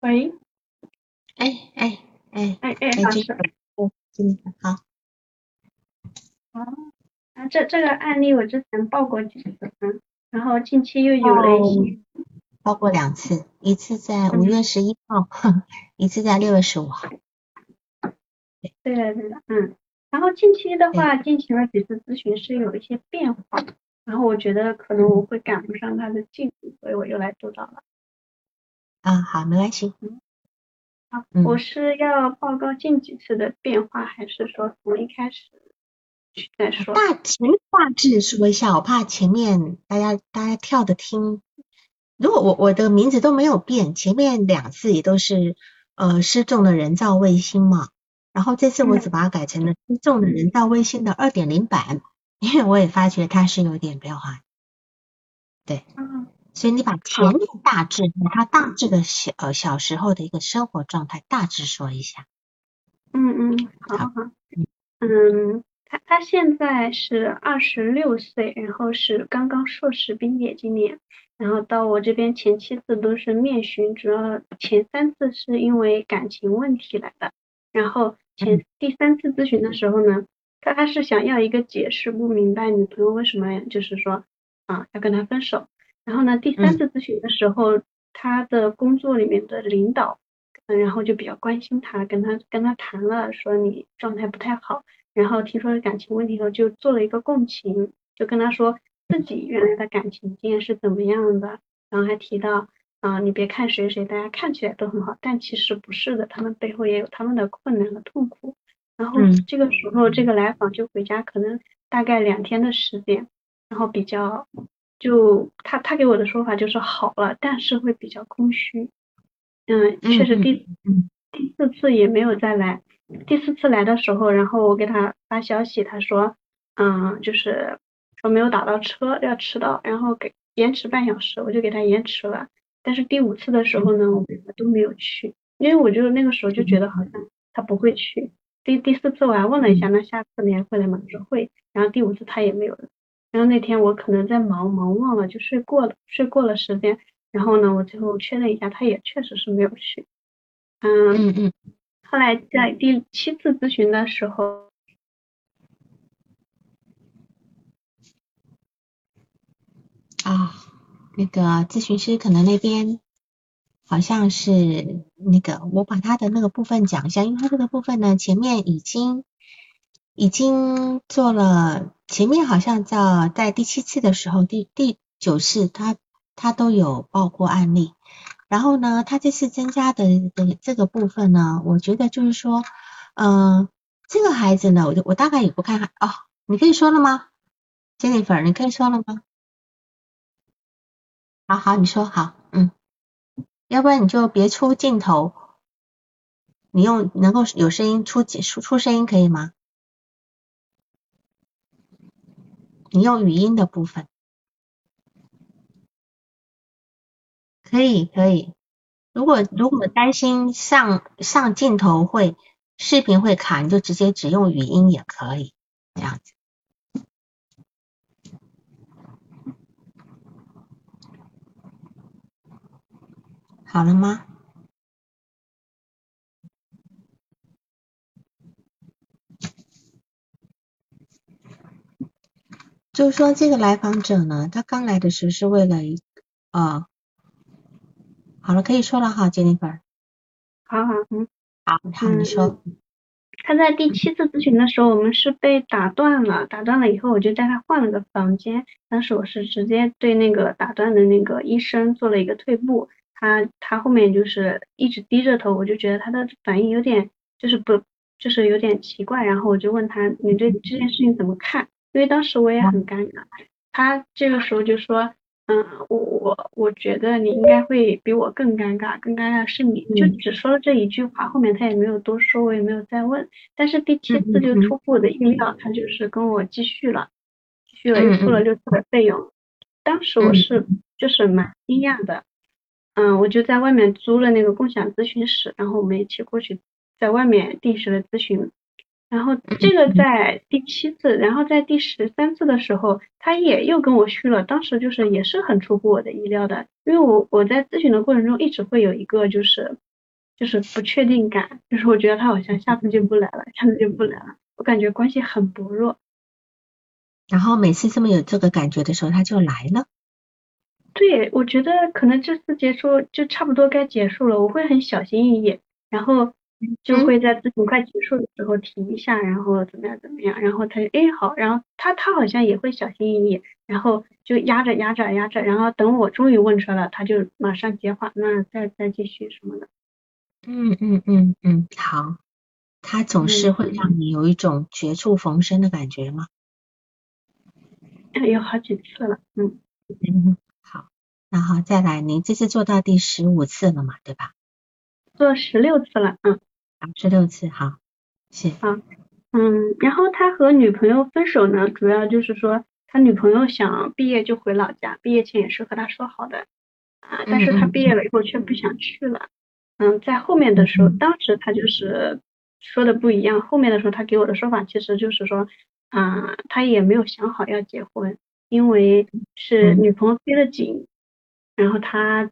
喂，哎哎哎哎哎，哎，老师，这个哦，今天好哦，啊，这这个案例我之前报过几次，嗯，然后近期又有了一哦，些，包括两次，一次在五嗯，月十一号，一次在六月十五号。对的对的，嗯，然后近期的，话，进行了几次咨询是有一些变化，然后我觉得可能我会赶不上他的进度，所以我又来督导了。啊，好，没关系。嗯，好，我嗯，是要报告近几次的变化，还是说从一开始去再说？大前面大致说一下，我怕前面大家大家跳着听。如果我我的名字都没有变，前面两次也都是呃失重的人造卫星嘛，然后这次我只嗯把它改成了失重的人造卫星的二点零版，因为我也发觉它是有点变化。对。嗯，所以你把前好，面大致和他大致的小呃小时候的一个生活状态大致说一下。嗯嗯，好好，好。嗯嗯，他他现在是二十六岁，然后是刚刚硕士毕业今年，然后到我这边前七次都是面询，主要前三次是因为感情问题来的，然后前嗯第三次咨询的时候呢，他他是想要一个解释，不明白女朋友为什么就是说啊要跟他分手，然后呢第三嗯次咨询的时候，他的工作里面的领导。嗯，然后就比较关心他，跟他跟他谈了，说你状态不太好，然后听说感情问题后，就做了一个共情，就跟他说自己原来的感情经验是怎么样的，然后还提到啊、你别看谁谁，大家看起来都很好，但其实不是的，他们背后也有他们的困难和痛苦。然后嗯这个时候，这个来访就回家，可能大概两天的时间，然后比较就他他给我的说法就是好了，但是会比较空虚。嗯，确实第嗯第四次也没有再来。第四次来的时候，然后我给他发消息，他说，嗯，就是说没有打到车，要迟到，然后给延迟半小时，我就给他延迟了。但是第五次的时候呢，我们都没有去，因为我就那个时候就觉得好像他不会去。第第四次我还问了一下，嗯那下次你还会来吗？他说会。然后第五次他也没有了。然后那天我可能在忙，忙忘了就睡过了，睡过了时间。然后呢，我最后确认一下，他也确实是没有去。嗯，嗯嗯后来在第七次咨询的时候，啊，那个咨询师可能那边好像是那个，我把他的那个部分讲一下，因为他这个部分呢，前面已经已经做了，前面好像在在第七次的时候，第第九次他他都有报过案例，然后呢，他这次增加的的这个部分呢，我觉得就是说，嗯、这个孩子呢，我就我大概也不看哦，你可以说了吗？Jennifer，你可以说了吗？好好，你说好，嗯，要不然你就别出镜头，你用能够有声音出出出声音可以吗？你用语音的部分可以可以。如果如果担心上上镜头会视频会卡，你就直接只用语音也可以，这样子。好了吗？就是说这个来访者呢，他刚来的时候是为了一呃，好了，可以说了哈，Jennifer。好好，嗯好，好，你嗯说。嗯，他在第七次咨询的时候，我们是被打断了，打断了以后，我就带他换了个房间。当时我是直接对那个打断的那个医生做了一个退步，他他后面就是一直低着头，我就觉得他的反应有点就是不就是有点奇怪，然后我就问他你对这件事情怎么看？因为当时我也很尴尬，他这个时候就说。嗯，我我我觉得你应该会比我更尴尬，更尴尬是你，就嗯只说了这一句话，后面他也没有多说，我也没有再问。但是第七次就出乎我的意料，他就是跟我继续了，继续了又付了六次的费用。当时我嗯是就是蛮惊讶的，嗯，我就在外面租了那个共享咨询室，然后我们一起过去，在外面定时的咨询。然后这个在第七次，然后在第十三次的时候，他也又跟我续了，当时就是也是很出乎我的意料的，因为我我在咨询的过程中一直会有一个就是就是不确定感，就是我觉得他好像下次就不来了，下次就不来了，我感觉关系很薄弱。然后每次这么有这个感觉的时候，他就来了。对，我觉得可能这次结束就差不多该结束了，我会很小心翼翼，然后就会在咨询快结束的时候提一下，然后怎么样怎么样，然后他就哎好，然后他他好像也会小心翼翼，然后就压着压着压着，然后等我终于问出来了，他就马上接话，那再再继续什么的。嗯嗯嗯嗯，好，他总是会让你有一种绝处逢生的感觉吗？有好几次了，嗯嗯。好然后再来，您这次做到第十五次了嘛，对吧？做十六次了，嗯，十六次，好，是。好，嗯，然后他和女朋友分手呢，主要就是说他女朋友想毕业就回老家，毕业前也是和他说好的，啊，但是他毕业了以后却不想去了，嗯，在后面的时候，当时他就是说的不一样，后面的时候他给我的说法其实就是说，啊，他也没有想好要结婚，因为是女朋友逼得紧。然后他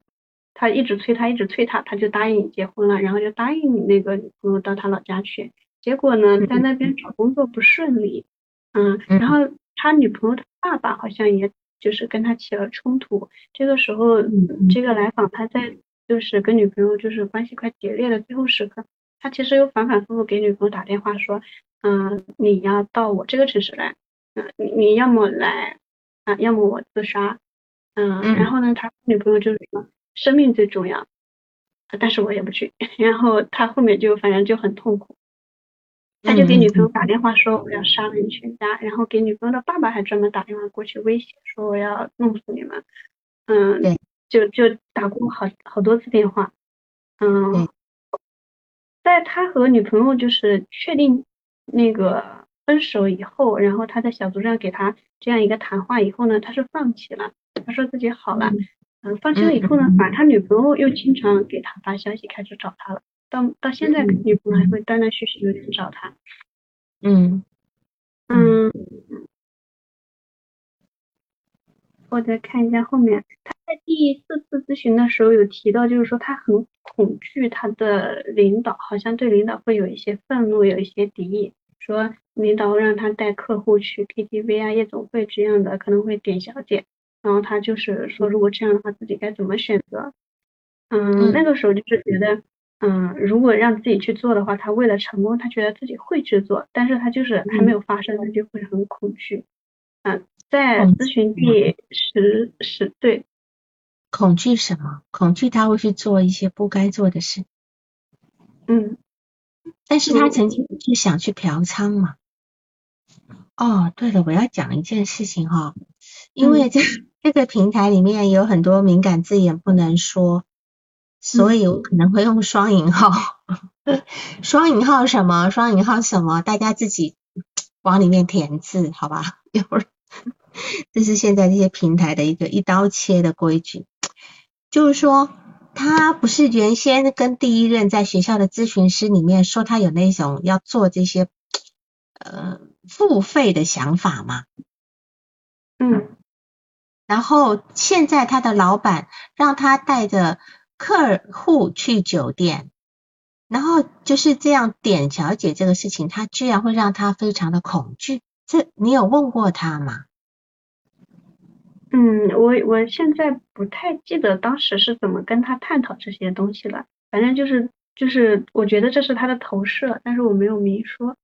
他一直催他，一直催他，他就答应结婚了，然后就答应你那个女朋友到他老家去。结果呢，在那边找工作不顺利，嗯，然后他女朋友的爸爸好像也就是跟他起了冲突。这个时候，这个来访他在就是跟女朋友就是关系快决裂的最后时刻，他其实又反反复复给女朋友打电话说，嗯，你要到我这个城市来，嗯，你你要么来啊，要么我自杀。嗯，然后呢，他女朋友就是说生命最重要，但是我也不去。然后他后面就反正就很痛苦，他就给女朋友打电话说我要杀了你全家，然后给女朋友的爸爸还专门打电话过去威胁说我要弄死你们。嗯，就就打过好好多次电话。嗯，在他和女朋友就是确定那个分手以后，然后他在小组上给他这样一个谈话以后呢，他是放弃了。他说自己好了，嗯，放弃了以后呢，反正他女朋友又经常给他发消息，开始找他了。到到现在，女朋友还会断断续续有点找他。嗯嗯，我再看一下后面，他在第四次咨询的时候有提到，就是说他很恐惧他的领导，好像对领导会有一些愤怒，有一些敌意，说领导让他带客户去 KTV 啊、夜总会这样的，可能会点小姐。然后他就是说，如果这样的话，自己该怎么选择？嗯，那个时候就是觉得，嗯，如果让自己去做的话，他为了成功，他觉得自己会去做，但是他就是还没有发生，他就会很恐惧。嗯，在咨询第十十对，恐惧什么？恐惧他会去做一些不该做的事。嗯，但是他曾经是想去嫖娼嘛？哦，对了，我要讲一件事情哈。因为这这个平台里面有很多敏感字眼不能说，所以我可能会用双引号。双引号什么？双引号什么？大家自己往里面填字，好吧？一会儿，这是现在这些平台的一个一刀切的规矩。就是说，他不是原先跟第一任在学校的咨询师里面说他有那种要做这些呃付费的想法吗？嗯。然后现在他的老板让他带着客户去酒店，然后就是这样点小姐这个事情，他居然会让他非常的恐惧。这你有问过他吗？嗯，我我现在不太记得当时是怎么跟他探讨这些东西了。反正就是就是，我觉得这是他的投射，但是我没有明说。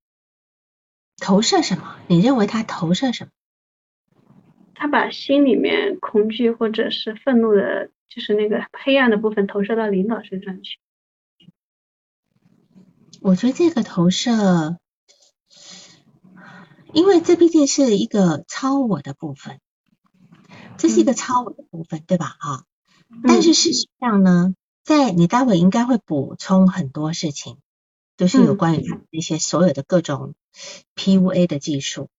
投射什么？你认为他投射什么？他把心里面恐惧或者是愤怒的，就是那个黑暗的部分投射到领导身上去。我觉得这个投射，因为这毕竟是一个超我的部分，这是一个超我的部分，对吧？啊，但是事实上呢，在你待会应该会补充很多事情，就是有关于那些所有的各种 PUA 的技术。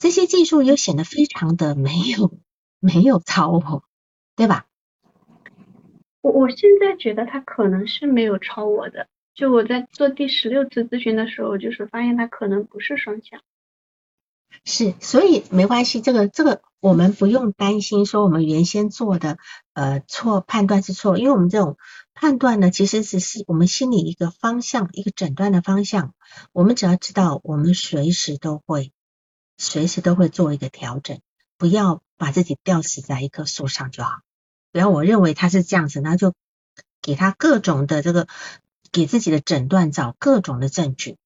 这些技术又显得非常的没有 没有超我，对吧？我我现在觉得他可能是没有超我的，就我在做第十六次咨询的时候，就是发现他可能不是双向。是，所以没关系，这个这个我们不用担心说我们原先做的呃错判断是错，因为我们这种判断呢，其实只是我们心里一个方向，一个诊断的方向，我们只要知道，我们随时都会随时都会做一个调整，不要把自己吊死在一棵树上就好，不要我认为他是这样子，那就给他各种的这个给自己的诊断找各种的证据，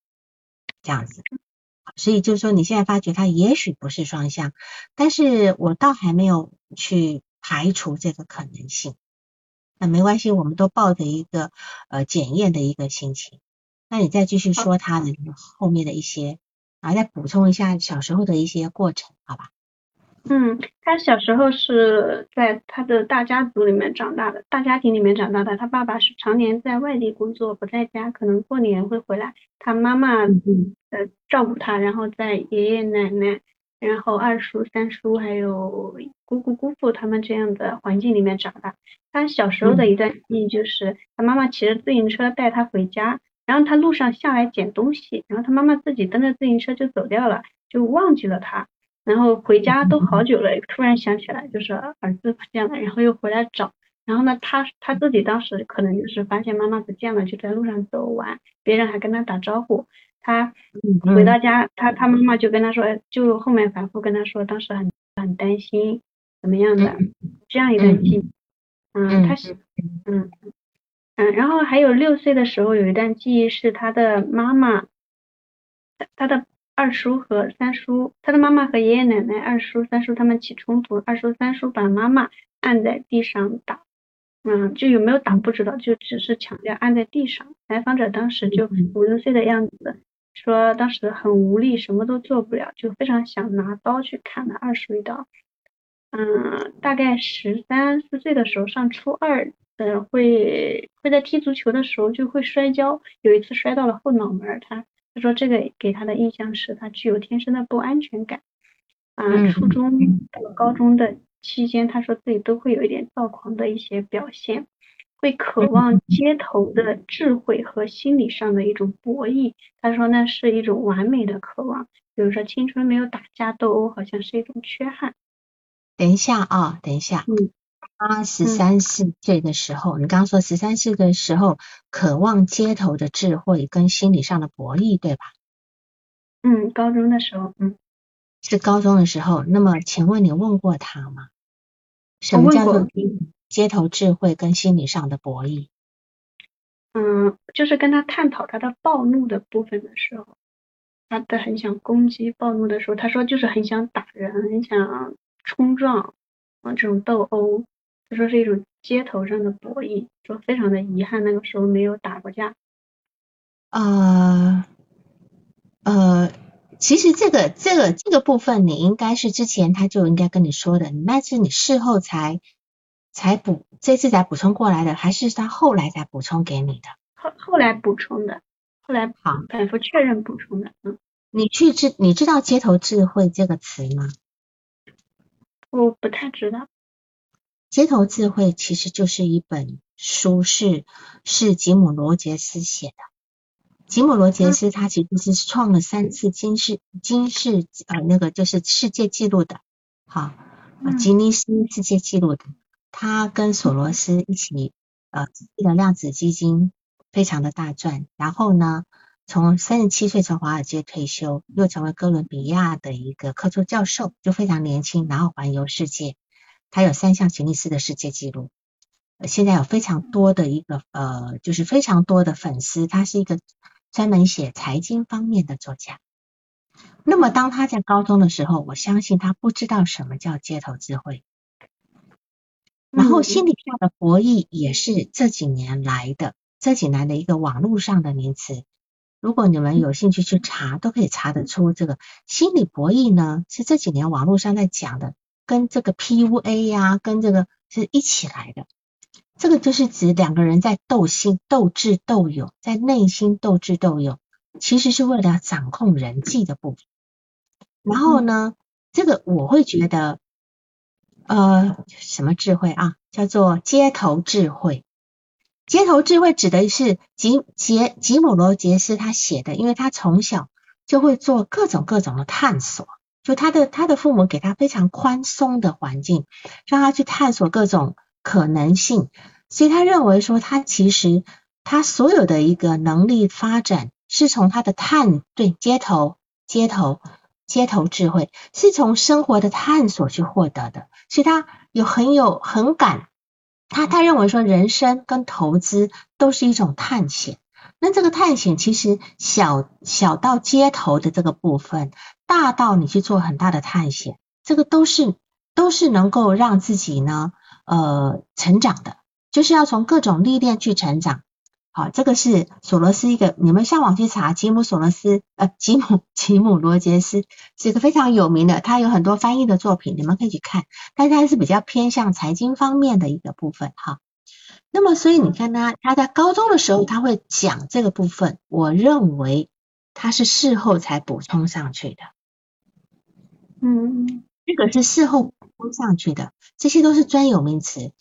这样子。所以就是说，你现在发觉他也许不是双向，但是我倒还没有去排除这个可能性。那没关系，我们都抱着一个呃检验的一个心情。那你再继续说他的后面的一些，然后再补充一下小时候的一些过程，好吧？嗯，他小时候是在他的大家族里面长大的，大家庭里面长大的。他爸爸是常年在外地工作，不在家，可能过年会回来。他妈妈呃照顾他，然后在爷爷奶奶、然后二叔、三叔还有姑姑、姑父他们这样的环境里面长大。他小时候的一段记忆就是，他妈妈骑着自行车带他回家，然后他路上下来捡东西，然后他妈妈自己蹬着自行车就走掉了，就忘记了他。然后回家都好久了，突然想起来，就是儿子不见了，然后又回来找。然后呢，他他自己当时可能就是发现妈妈不见了，就在路上走完，别人还跟他打招呼。他回到家，他他妈妈就跟他说，就后面反复跟他说，当时很很担心怎么样的这样一段记忆。嗯，他是嗯嗯，然后还有六岁的时候有一段记忆是他的妈妈，他的。二叔和三叔，他的妈妈和爷爷奶奶、二叔、三叔他们起冲突，二叔、三叔把妈妈按在地上打，嗯，就有没有打不知道，就只是强调按在地上。来访者当时就五六岁的样子，说当时很无力，什么都做不了，就非常想拿刀去砍了二叔一刀。嗯，大概十三四岁的时候，上初二，嗯，会会在踢足球的时候就会摔跤，有一次摔到了后脑门，他。他说这个给他的印象是他具有天生的不安全感啊，初中到高中的期间，他说自己都会有一点躁狂的一些表现，会渴望街头的智慧和心理上的一种博弈。他说那是一种完美的渴望，比如说青春没有打架斗殴，好像是一种缺憾。等一下啊，等一下。嗯。他十三四岁的时候，你刚刚说十三岁的时候，渴望街头的智慧跟心理上的博弈，对吧？嗯，高中的时候，嗯，是高中的时候。那么，请问你问过他吗？什么叫做街头智慧跟心理上的博弈？嗯，就是跟他探讨他的暴怒的部分的时候，他的很想攻击暴怒的时候，他说就是很想打人，很想冲撞啊，这种斗殴。他说是一种街头上的博弈，说非常的遗憾那个时候没有打过架。呃呃，其实这个这个这个部分你应该是之前他就应该跟你说的，那是你事后才才补这次才补充过来的，还是他后来才补充给你的？后后来补充的，后来好反复确认补充的。嗯，你去知你知道街头智慧这个词吗？我不太知道。街头智慧其实就是一本书，是是吉姆罗杰斯写的。吉姆罗杰斯他其实是创了三次金世金世呃那个就是世界纪录的，好吉尼斯世界纪录的。他跟索罗斯一起呃成立了量子基金，非常的大赚。然后呢，从三十七岁从华尔街退休，又成为哥伦比亚的一个客座教授，就非常年轻，然后环游世界。他有三项吉尼斯的世界纪录，现在有非常多的一个呃，就是非常多的粉丝。他是一个专门写财经方面的作家。那么当他在高中的时候，我相信他不知道什么叫街头智慧。然后心理上的博弈也是这几年来的，这几年的一个网络上的名词。如果你们有兴趣去查，都可以查得出这个心理博弈呢，是这几年网络上在讲的。跟这个 PUA 呀，跟这个是一起来的。这个就是指两个人在斗心、斗智、斗勇，在内心斗智斗勇，其实是为了掌控人际的部分。然后呢，这个我会觉得，呃，什么智慧啊？叫做街头智慧。街头智慧指的是吉杰吉姆罗杰斯他写的，因为他从小就会做各种各种的探索。就他的他的父母给他非常宽松的环境，让他去探索各种可能性，所以他认为说他其实他所有的一个能力发展是从他的探对街头街头街头智慧是从生活的探索去获得的，所以他有很有很感，他他认为说人生跟投资都是一种探险。那这个探险其实小小到街头的这个部分，大到你去做很大的探险，这个都是都是能够让自己呢呃成长的，就是要从各种历练去成长。好，这个是索罗斯一个，你们上网去查吉姆索罗斯呃吉姆 吉姆罗杰斯是一个非常有名的，他有很多翻译的作品，你们可以去看，但是他是比较偏向财经方面的一个部分哈。那么，所以你看他，他在高中的时候他会讲这个部分，我认为他是事后才补充上去的。嗯，这个是事后补充上去的，这些都是专有名词。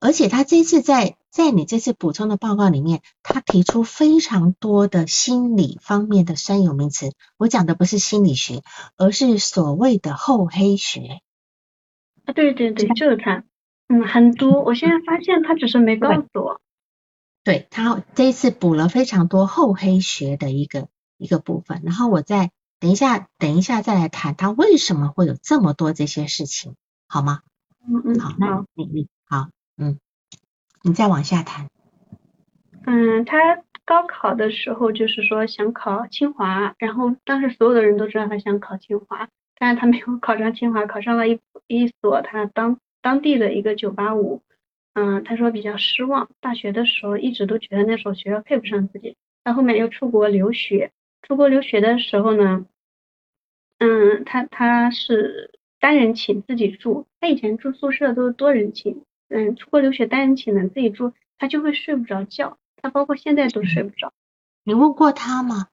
而且他这次在在你这次补充的报告里面，他提出非常多的心理方面的专有名词。我讲的不是心理学，而是所谓的厚黑学。啊，对对对，就是他。嗯，很多。我现在发现他只是没告诉我。对他这一次补了非常多厚黑学的一个一个部分，然后我再等一下，等一下再来谈他为什么会有这么多这些事情，好吗？嗯嗯。好，那你你好，嗯，你再往下谈。嗯，他高考的时候就是说想考清华，然后当时所有的人都知道他想考清华，但是他没有考上清华，考上了一一所他当。当地的一个九八五，嗯，他说比较失望。大学的时候一直都觉得那所学校配不上自己，到后面又出国留学。出国留学的时候呢，嗯，他他是单人寝自己住，他以前住宿舍都是多人寝，嗯，出国留学单人寝呢自己住，他就会睡不着觉，他包括现在都睡不着。你问过他吗？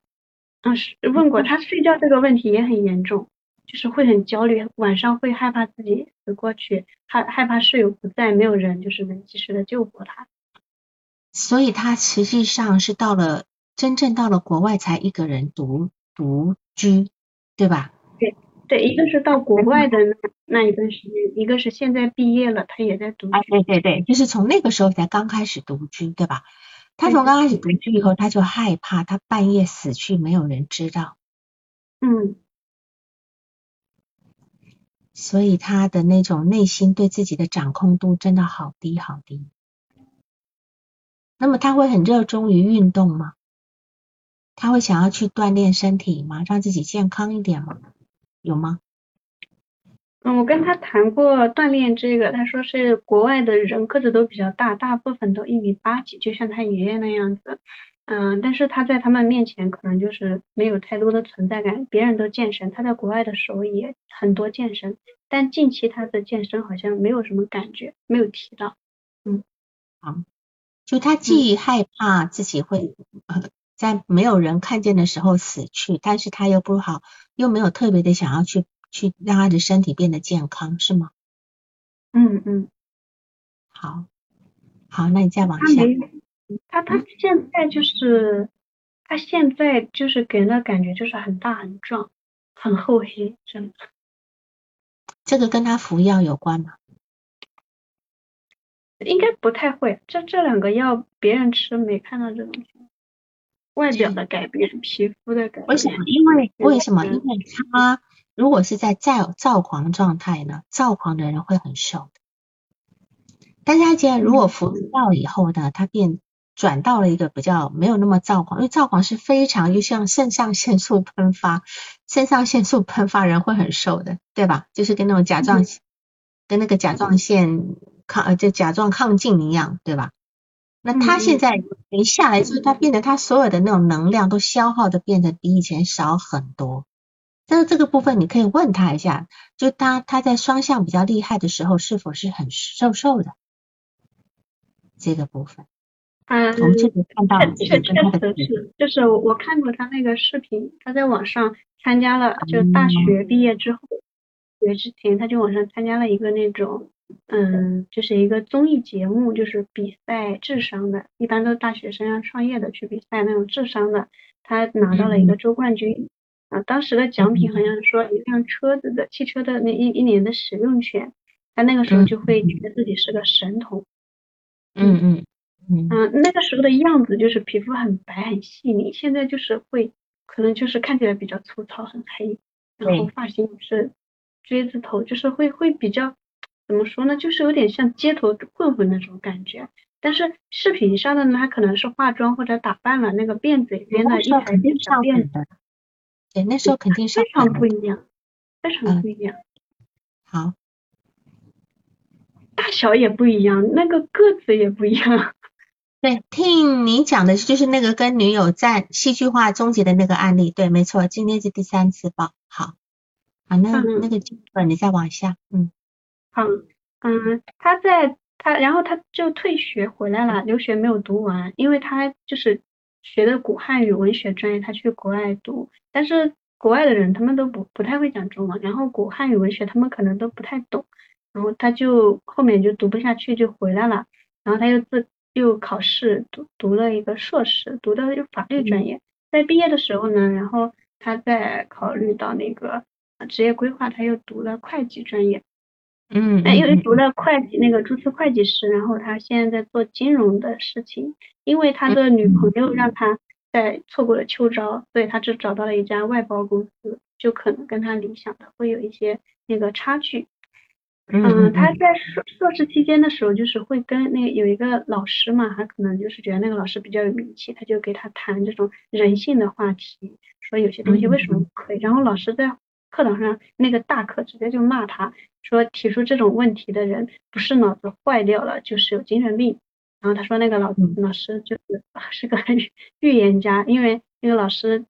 嗯，是问过，他睡觉这个问题也很严重。就是会很焦虑，晚上会害怕自己死过去，害害怕室友不在，没有人就是能及时的救活他。所以他实际上是到了真正到了国外才一个人独独居，对吧？对对，一个是到国外的那那一段时间，一个是现在毕业了，他也在独居。对对对，就是从那个时候才刚开始独居，对吧？他从刚开始独居以后，他就害怕他半夜死去没有人知道。嗯。所以他的那种内心对自己的掌控度真的好低好低。那么他会很热衷于运动吗？他会想要去锻炼身体吗？让自己健康一点吗？有吗？嗯，我跟他谈过锻炼这个，他说是国外的人个子都比较大，大部分都一米八几，就像他爷爷那样子。嗯，但是他在他们面前可能就是没有太多的存在感。别人都健身，他在国外的时候也很多健身，但近期他的健身好像没有什么感觉，没有提到。嗯，好，就他既害怕自己会在没有人看见的时候死去，但是他又不好，又没有特别的想要去去让他的身体变得健康，是吗？嗯嗯，好，好，那你再往下。他他现在就是，他现在就是给人的感觉就是很大很壮，很厚黑，真的。这个跟他服药有关吗？应该不太会，这这两个药别人吃没看到这种外表的改变，皮肤的改变。为什么？因为为什么？因为他如果是在躁躁狂状态呢？躁狂的人会很瘦的。大家既然如果服药以后呢，他变。转到了一个比较没有那么躁狂，因为躁狂是非常就像肾上腺素喷发，肾上腺素喷发人会很瘦的，对吧？就是跟那种甲状腺跟那个甲状腺抗呃就甲状亢进一样，对吧？那他现在一下来之后，他变得他所有的那种能量都消耗的变得比以前少很多。但是这个部分你可以问他一下，就他他在双向比较厉害的时候，是否是很瘦瘦的这个部分。嗯，我们这里看到确确实是，就是我我看过他那个视频，他在网上参加了，就大学毕业之后，学之前他就网上参加了一个那种，嗯，就是一个综艺节目，就是比赛智商的，一般都是大学生要创业的去比赛那种智商的，他拿到了一个周冠军，啊，当时的奖品好像是说一辆车子的汽车的那一一年的使用权，他那个时候就会觉得自己是个神童。嗯嗯嗯。嗯，那个时候的样子就是皮肤很白很细腻，现在就是会可能就是看起来比较粗糙很黑，然后发型是锥子头，就是会会比较怎么说呢，就是有点像街头混混那种感觉。但是视频上的呢，他可能是化妆或者打扮了那个辫子里面的一排小辫子。对，那时候肯定是非常不一样，非常不一样。好，大小也不一样，那个个子也不一样。对，听你讲的就是那个跟女友在戏剧化终结的那个案例。对，没错，今天是第三次报。好，好，那那个你再往下，嗯。好，嗯，他在他，然后他就退学回来了，留学没有读完，因为他就是。学的古汉语文学专业，他去国外读，但是国外的人他们都不不太会讲中文，然后古汉语文学他们可能都不太懂，然后他就后面就读不下去就回来了，然后他又自又考试读读了一个硕士，读的法律专业，在毕业的时候呢，然后他在考虑到那个职业规划，他又读了会计专业。嗯，那因为读了会计那个注册会计师，然后他现在在做金融的事情。因为他的女朋友让他在错过了秋招，所以他只找到了一家外包公司，就可能跟他理想的会有一些那个差距。嗯，他在硕硕士期间的时候，就是会跟那有一个老师嘛，他可能就是觉得那个老师比较有名气，他就给他谈这种人性的话题，说有些东西为什么不可以。然后老师在课堂上那个大课直接就骂他。说提出这种问题的人不是脑子坏掉了，就是有精神病。然后他说那个老老师就是 是个预言家，因为那个老师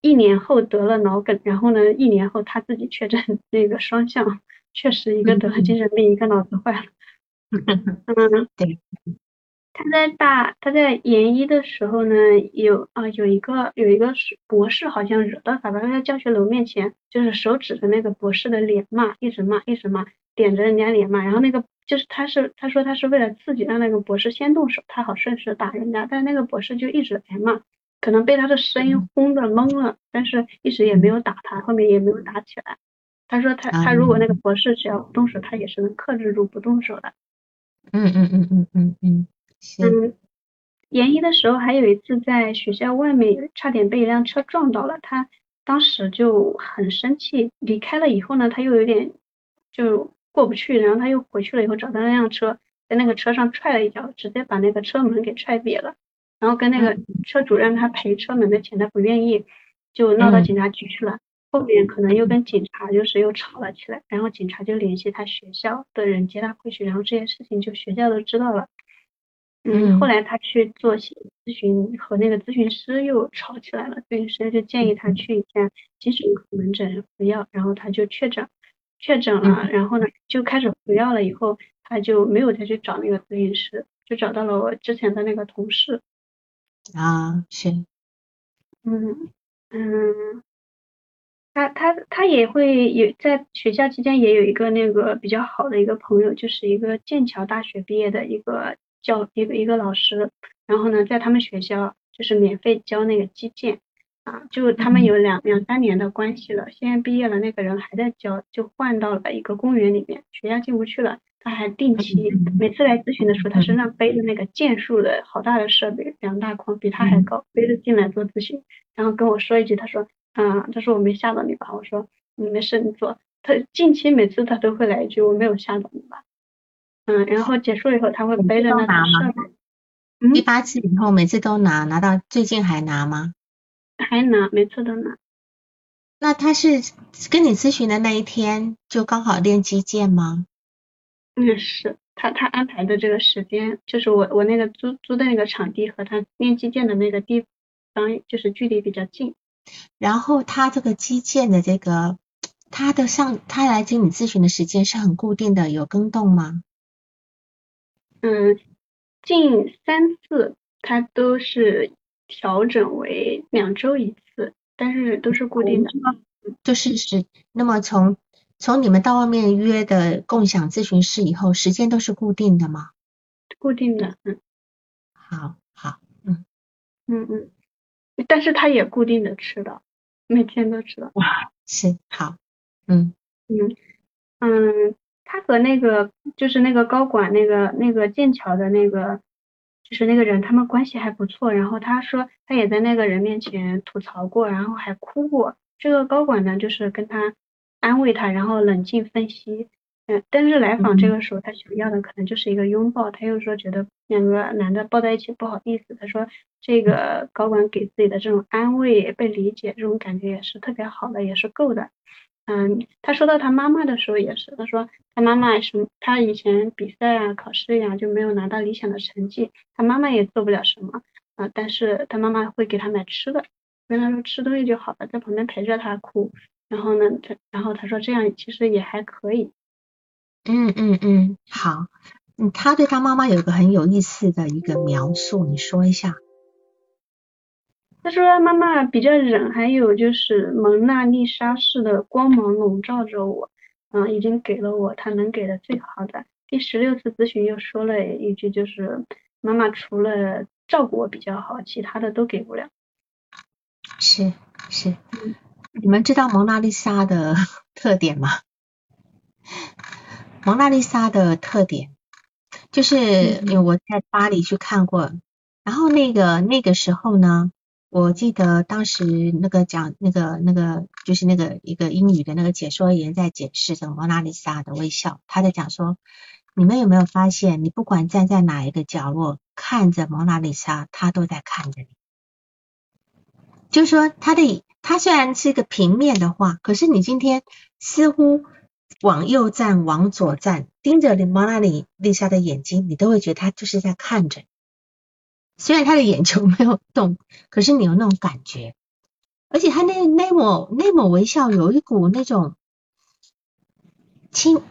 一年后得了脑梗，然后呢一年后他自己确诊 那个双向，确实一个得了精神病，一个脑子坏了。嗯，对。他在大他在研一的时候呢，有啊有一个有一个博士好像惹到他了，他在教学楼面前就是手指着那个博士的脸骂，一直骂一直骂，点着人家脸骂，然后那个就是他是他说他是为了刺激让那个博士先动手，他好顺势打人家，但那个博士就一直挨骂，可能被他的声音轰的懵了，但是一直也没有打他，后面也没有打起来。他说他他如果那个博士只要不动手，他也是能克制住不动手的。嗯嗯嗯嗯嗯嗯。嗯，研一的时候还有一次在学校外面差点被一辆车撞到了，他当时就很生气，离开了以后呢，他又有点就过不去，然后他又回去了以后找到那辆车，在那个车上踹了一脚，直接把那个车门给踹瘪了，然后跟那个车主让他赔车门的钱，他不愿意，就闹到警察局去了。后面可能又跟警察就是又吵了起来，然后警察就联系他学校的人接他回去，然后这些事情就学校都知道了。嗯，后来他去做心理咨询，和那个咨询师又吵起来了。咨询师就建议他去一下精神科门诊服药，然后他就确诊，确诊了，然后呢就开始服药了。以后他就没有再去找那个咨询师，就找到了我之前的那个同事。啊，是。嗯嗯，他他他也会有在学校期间也有一个那个比较好的一个朋友，就是一个剑桥大学毕业的一个。教一个一个老师，然后呢，在他们学校就是免费教那个击剑啊，就他们有两两三年的关系了。现在毕业了，那个人还在教，就换到了一个公园里面，学校进不去了，他还定期每次来咨询的时候，他身上背着那个剑术的好大的设备，两大筐，比他还高，背着进来做咨询，然后跟我说一句，他说，嗯，他说我没吓到你吧？我说你没事，你坐。他近期每次他都会来一句，我没有吓到你吧？嗯，然后结束以后他会背着那个设备。第八次以后每次都拿，拿到最近还拿吗？还拿，每次都拿。那他是跟你咨询的那一天就刚好练击剑吗？嗯，是他他安排的这个时间，就是我我那个租租的那个场地和他练击剑的那个地方就是距离比较近。然后他这个击剑的这个他的上他来经你咨询的时间是很固定的，有更动吗？嗯，近三次他都是调整为两周一次，但是都是固定的。就是是，那么从从你们到外面约的共享咨询室以后，时间都是固定的吗？固定的，嗯。好，好，嗯，嗯嗯，但是他也固定的吃的。每天都吃的。哇，是好，嗯嗯嗯，他和那个就是那个高管那个那个剑桥的那个就是那个人，他们关系还不错。然后他说他也在那个人面前吐槽过，然后还哭过。这个高管呢，就是跟他安慰他，然后冷静分析。嗯，但是来访这个时候，他想要的可能就是一个拥抱。他又说觉得两个男的抱在一起不好意思。他说这个高管给自己的这种安慰、被理解这种感觉也是特别好的，也是够的。嗯，他说到他妈妈的时候也是，他说他妈妈什么他以前比赛啊、考试呀就没有拿到理想的成绩，他妈妈也做不了什么啊，但是他妈妈会给他买吃的，跟他说吃东西就好了，在旁边陪着他哭。然后呢，他然后他说这样其实也还可以。嗯嗯嗯，好，嗯，他对他妈妈有一个很有意思的一个描述，你说一下。他说妈妈比较忍，还有就是蒙娜丽莎式的光芒笼罩着我，嗯，已经给了我他能给的最好的。第十六次咨询又说了一句，就是妈妈除了照顾我比较好，其他的都给不了。是是，你们知道蒙娜丽莎的 特点吗？蒙娜丽莎的特点，就是我在巴黎去看过，然后那个那个时候呢，我记得当时那个讲那个那个就是那个一个英语的那个解说员在解释这个蒙娜丽莎的微笑，他在讲说，你们有没有发现，你不管站在哪一个角落看着蒙娜丽莎，她都在看着你，就说，她的她虽然是一个平面的画，可是你今天似乎。往右站，往左站，盯着蒙娜丽丽莎的眼睛，你都会觉得他就是在看着。虽然他的眼球没有动，可是你有那种感觉。而且他那那抹那抹微笑，有一股那种轻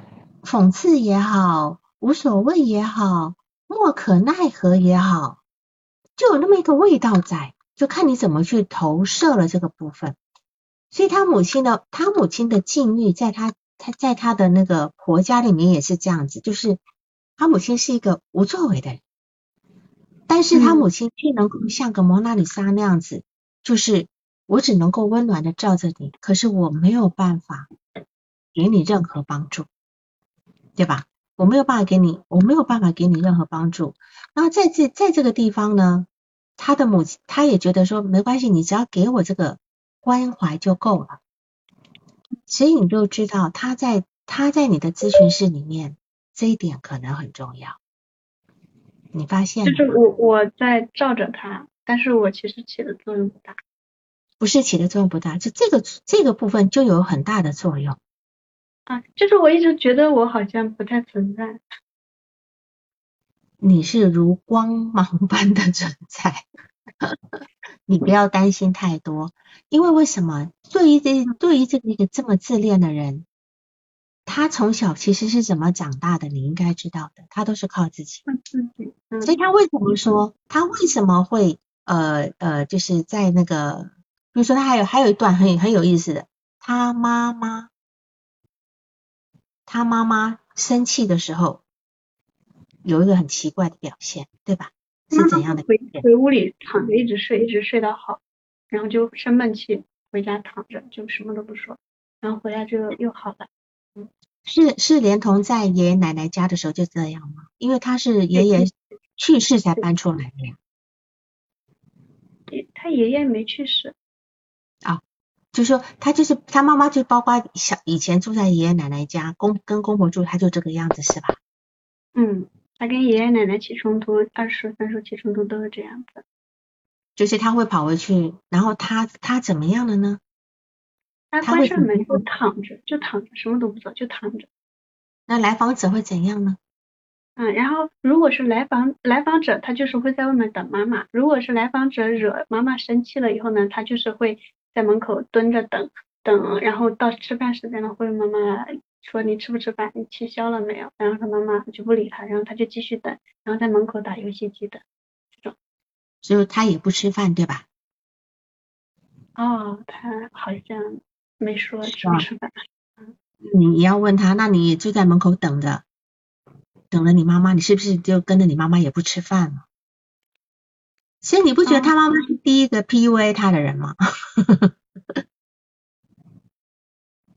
讽刺也好，无所谓也好，莫可奈何也好，就有那么一个味道在，就看你怎么去投射了这个部分。所以他母亲的他母亲的境遇，在他。他在他的那个婆家里面也是这样子，就是他母亲是一个无作为的人，但是他母亲却能够像个蒙娜丽莎那样子，就是我只能够温暖的照着你，可是我没有办法给你任何帮助，对吧？我没有办法给你，我没有办法给你任何帮助。那在这在这个地方呢，他的母亲他也觉得说没关系，你只要给我这个关怀就够了。所以你就知道他在他在你的咨询室里面这一点可能很重要。你发现？就是我我在照着他，但是我其实起的作用不大。不是起的作用不大，就这个这个部分就有很大的作用。啊，就是我一直觉得我好像不太存在。你是如光芒般的存在。你不要担心太多，因为为什么？对于这对于这个一个这么自恋的人，他从小其实是怎么长大的？你应该知道的，他都是靠自己。所以他为什么说他为什么会呃呃，就是在那个，比如说他还有还有一段很很有意思的，他妈妈他妈妈生气的时候有一个很奇怪的表现，对吧？是怎样的？回回屋里躺着一直睡，一直睡到好，然后就生闷气，回家躺着就什么都不说，然后回来就又好了。嗯，是是连同在爷爷奶奶家的时候就这样吗？因为他是爷爷去世才搬出来的呀。他爷爷没去世。啊，就是说他就是他妈妈就包括小以前住在爷爷奶奶家，公跟公婆住，他就这个样子是吧？嗯。他跟爷爷奶奶起冲突，二叔三叔起冲突都是这样子，就是他会跑回去，然后他他怎么样了呢？他关上门就躺着，就躺着，什么都不做，就躺着。那来访者会怎样呢？嗯，然后如果是来访来访者，他就是会在外面等妈妈；如果是来访者惹妈妈生气了以后呢，他就是会在门口蹲着等等，然后到吃饭时间了会妈妈。说你吃不吃饭？你气消了没有？然后他妈妈就不理他，然后他就继续等，然后在门口打游戏机等这种。所以他也不吃饭，对吧？哦，他好像没说吃不吃饭。你你要问他，那你就在门口等着，等了你妈妈，你是不是就跟着你妈妈也不吃饭了？所以你不觉得他妈妈是第一个 PUA 他的人吗？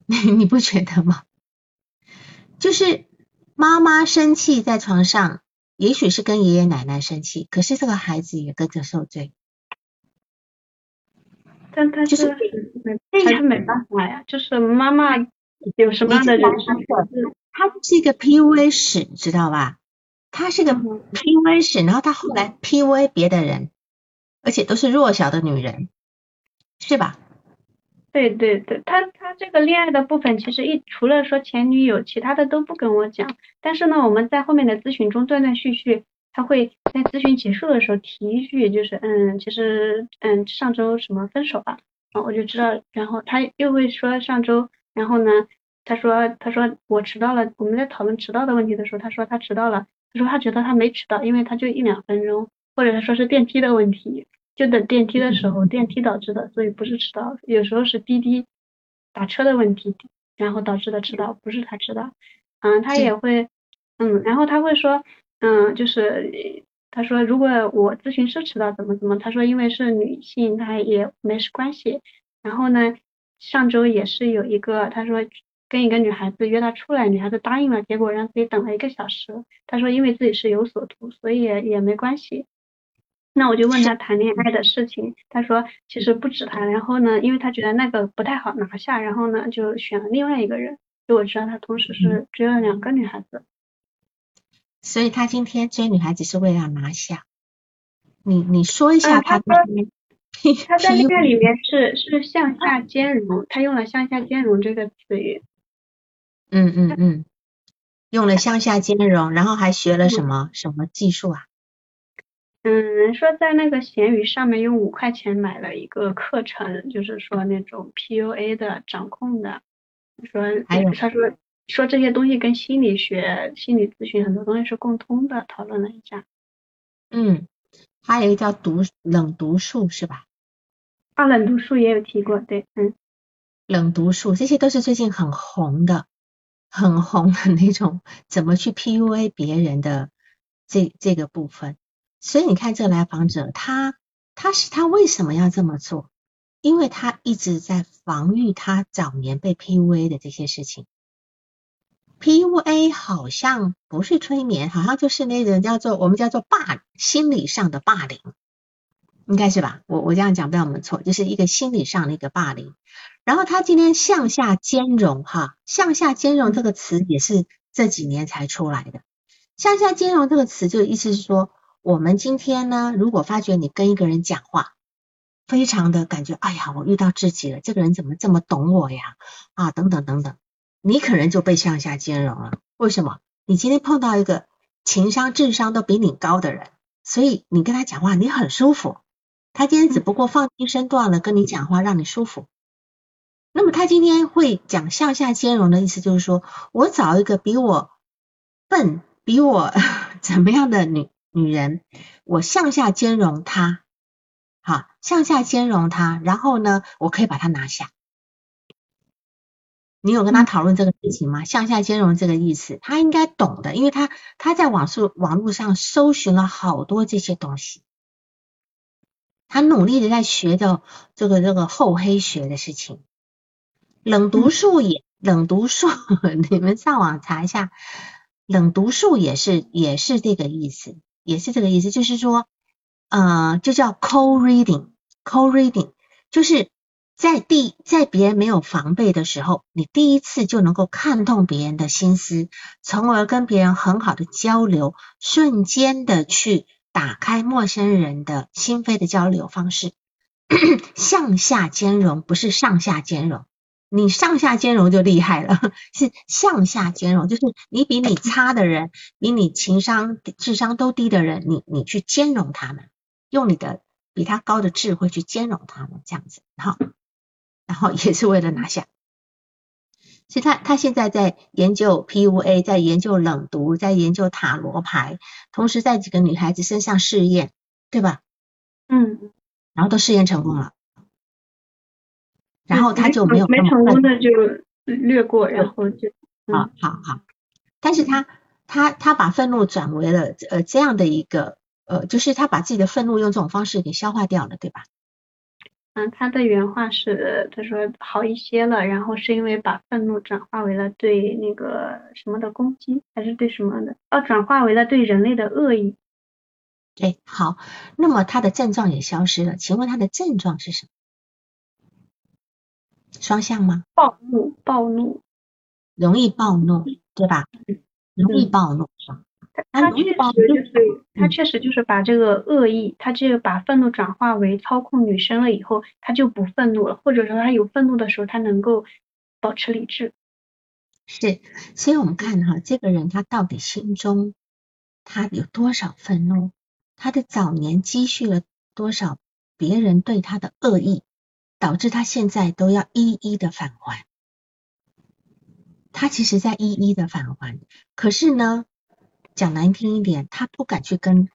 你不觉得吗？就是妈妈生气在床上，也许是跟爷爷奶奶生气，可是这个孩子也跟着受罪。但他就是没还是没办法呀，就是妈妈有什么样的人生，他是一个 PUA 史，知道吧？他是个 PUA 史，然后他后来 PUA 别的人，而且都是弱小的女人，是吧？对对对，他他这个恋爱的部分其实一除了说前女友，其他的都不跟我讲。但是呢，我们在后面的咨询中断断续续，他会在咨询结束的时候提一句，就是嗯，其实嗯上周什么分手了，然后我就知道，然后他又会说上周，然后呢，他说他说我迟到了，我们在讨论迟到的问题的时候，他说他迟到了，他说他觉得他没迟到，因为他就一两分钟，或者他说是电梯的问题。就等电梯的时候，电梯导致的，所以不是迟到。有时候是滴滴打车的问题，然后导致的迟到，不是他迟到。嗯，他也会，嗯，然后他会说，嗯，就是他说如果我咨询师迟到怎么怎么，他说因为是女性，他也没事关系。然后呢，上周也是有一个，他说跟一个女孩子约他出来，女孩子答应了，结果让自己等了一个小时。他说因为自己是有所图，所以也也没关系。那我就问他谈恋爱的事情，他说其实不止他，然后呢，因为他觉得那个不太好拿下，然后呢就选了另外一个人。就我知道他同时是追了两个女孩子，所以他今天追女孩子是为了拿下。你你说一下他。他 在 那个里面是是向下兼容，他用了向下兼容这个词语。嗯嗯嗯，用了向下兼容，然后还学了什么什么技术啊？嗯，说在那个闲鱼上面用五块钱买了一个课程，就是说那种 PUA 的掌控的。说还有他说说这些东西跟心理学、心理咨询很多东西是共通的，讨论了一下。嗯，还有一个叫读冷读术是吧？啊，冷读术也有提过，对，嗯。冷读术这些都是最近很红的，很红的那种怎么去 PUA 别人的这这个部分。所以你看，这个来访者，他他是他为什么要这么做？因为他一直在防御他早年被 PUA 的这些事情。PUA 好像不是催眠，好像就是那种叫做我们叫做霸心理上的霸凌，应该是吧？我我这样讲不要我们错，就是一个心理上的一个霸凌。然后他今天向下兼容，哈，向下兼容这个词也是这几年才出来的。向下兼容这个词就意思是说。我们今天呢，如果发觉你跟一个人讲话，非常的感觉，哎呀，我遇到知己了，这个人怎么这么懂我呀？啊，等等等等，你可能就被向下兼容了。为什么？你今天碰到一个情商、智商都比你高的人，所以你跟他讲话你很舒服。他今天只不过放低身段了跟你讲话，让你舒服。那么他今天会讲向下兼容的意思，就是说我找一个比我笨、比我 怎么样的女。女人，我向下兼容她，好，向下兼容她，然后呢，我可以把她拿下。你有跟他讨论这个事情吗？向下兼容这个意思，他应该懂的，因为他他在网速网络上搜寻了好多这些东西，他努力的在学着这个这个厚黑学的事情。冷读术也冷读术，你们上网查一下，冷读术也是也是这个意思。也是这个意思，就是说，呃，就叫 co reading，co reading，就是在第在别人没有防备的时候，你第一次就能够看透别人的心思，从而跟别人很好的交流，瞬间的去打开陌生人的心扉的交流方式，向下兼容，不是上下兼容。你上下兼容就厉害了，是向下兼容，就是你比你差的人，比你情商、智商都低的人，你你去兼容他们，用你的比他高的智慧去兼容他们，这样子，好，然后也是为了拿下。所以他他现在在研究 PUA，在研究冷读，在研究塔罗牌，同时在几个女孩子身上试验，对吧？嗯，然后都试验成功了。然后他就没有没成功的就略过，然后就好好好，但是他他他把愤怒转为了呃这样的一个呃，就是他把自己的愤怒用这种方式给消化掉了，对吧？嗯，他的原话是，他说好一些了，然后是因为把愤怒转化为了对那个什么的攻击，还是对什么的？哦，转化为了对人类的恶意。对，好，那么他的症状也消失了，请问他的症状是什么？双向吗？暴怒，暴怒，容易暴怒，对吧？容易暴怒。他确实就是，他确实就是把这个恶意，他这个把愤怒转化为操控女生了以后，他就不愤怒了，或者说他有愤怒的时候，他能够保持理智。是，所以我们看哈，这个人他到底心中他有多少愤怒？他的早年积蓄了多少别人对他的恶意，导致他现在都要一一的返还。他其实在一一的返还，可是呢？讲难听一点，他不敢去跟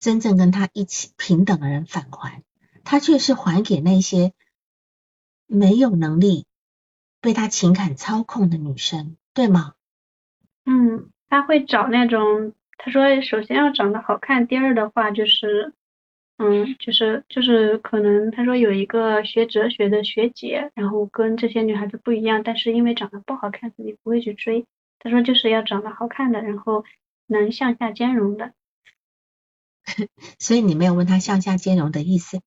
真正跟他一起平等的人返还，他却是还给那些没有能力被他情感操控的女生，对吗？嗯，他会找那种，他说首先要长得好看，第二的话就是，嗯，就是就是可能他说有一个学哲学的学姐，然后跟这些女孩子不一样，但是因为长得不好看，自己不会去追。他说就是要长得好看的，然后。能向下兼容的，所以你没有问他向下兼容的意思。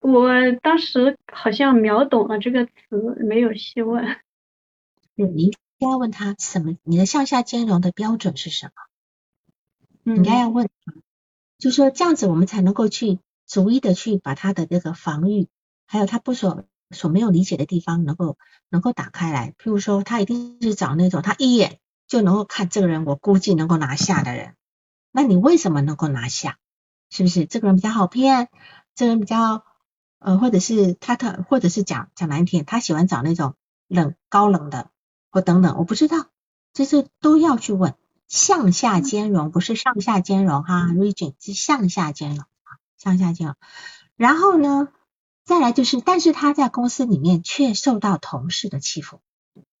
我当时好像秒懂了这个词，没有细问。对，你应该问他什么？你的向下兼容的标准是什么？应该要问他，就说这样子我们才能够去逐一的去把他的这个防御，还有他不所所没有理解的地方，能够能够打开来。譬如说，他一定是找那种他一眼。就能够看这个人，我估计能够拿下的人，那你为什么能够拿下？是不是这个人比较好骗？这个人比较呃，或者是他他，或者是讲讲难听，他喜欢找那种冷高冷的或等等，我不知道，这是都要去问。向下兼容不是上下兼容哈，region 是向下兼容啊，向下兼容。然后呢，再来就是，但是他在公司里面却受到同事的欺负。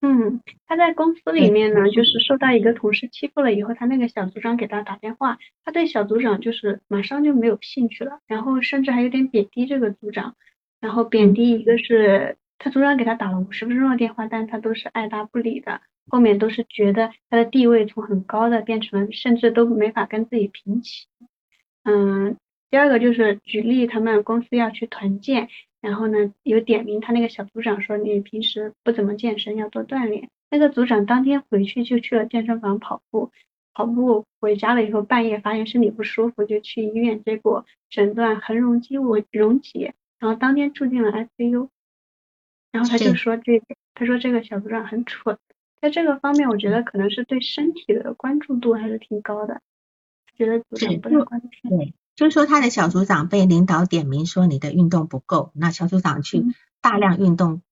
嗯，他在公司里面呢，就是受到一个同事欺负了以后，他那个小组长给他打电话，他对小组长就是马上就没有兴趣了，然后甚至还有点贬低这个组长，然后贬低一个是他组长给他打了五十分钟的电话，但他都是爱答不理的，后面都是觉得他的地位从很高的变成了甚至都没法跟自己平起。嗯，第二个就是举例，他们公司要去团建。然后呢，有点名他那个小组长说你平时不怎么健身，要多锻炼。那个组长当天回去就去了健身房跑步，跑步回家了以后半夜发现身体不舒服，就去医院，结果诊断横容积物溶解，然后当天住进了 ICU。然后他就说这个，他说这个小组长很蠢，在这个方面我觉得可能是对身体的关注度还是挺高的，觉得组长不太关心。就是说，他的小组长被领导点名说你的运动不够，那小组长去大量运动，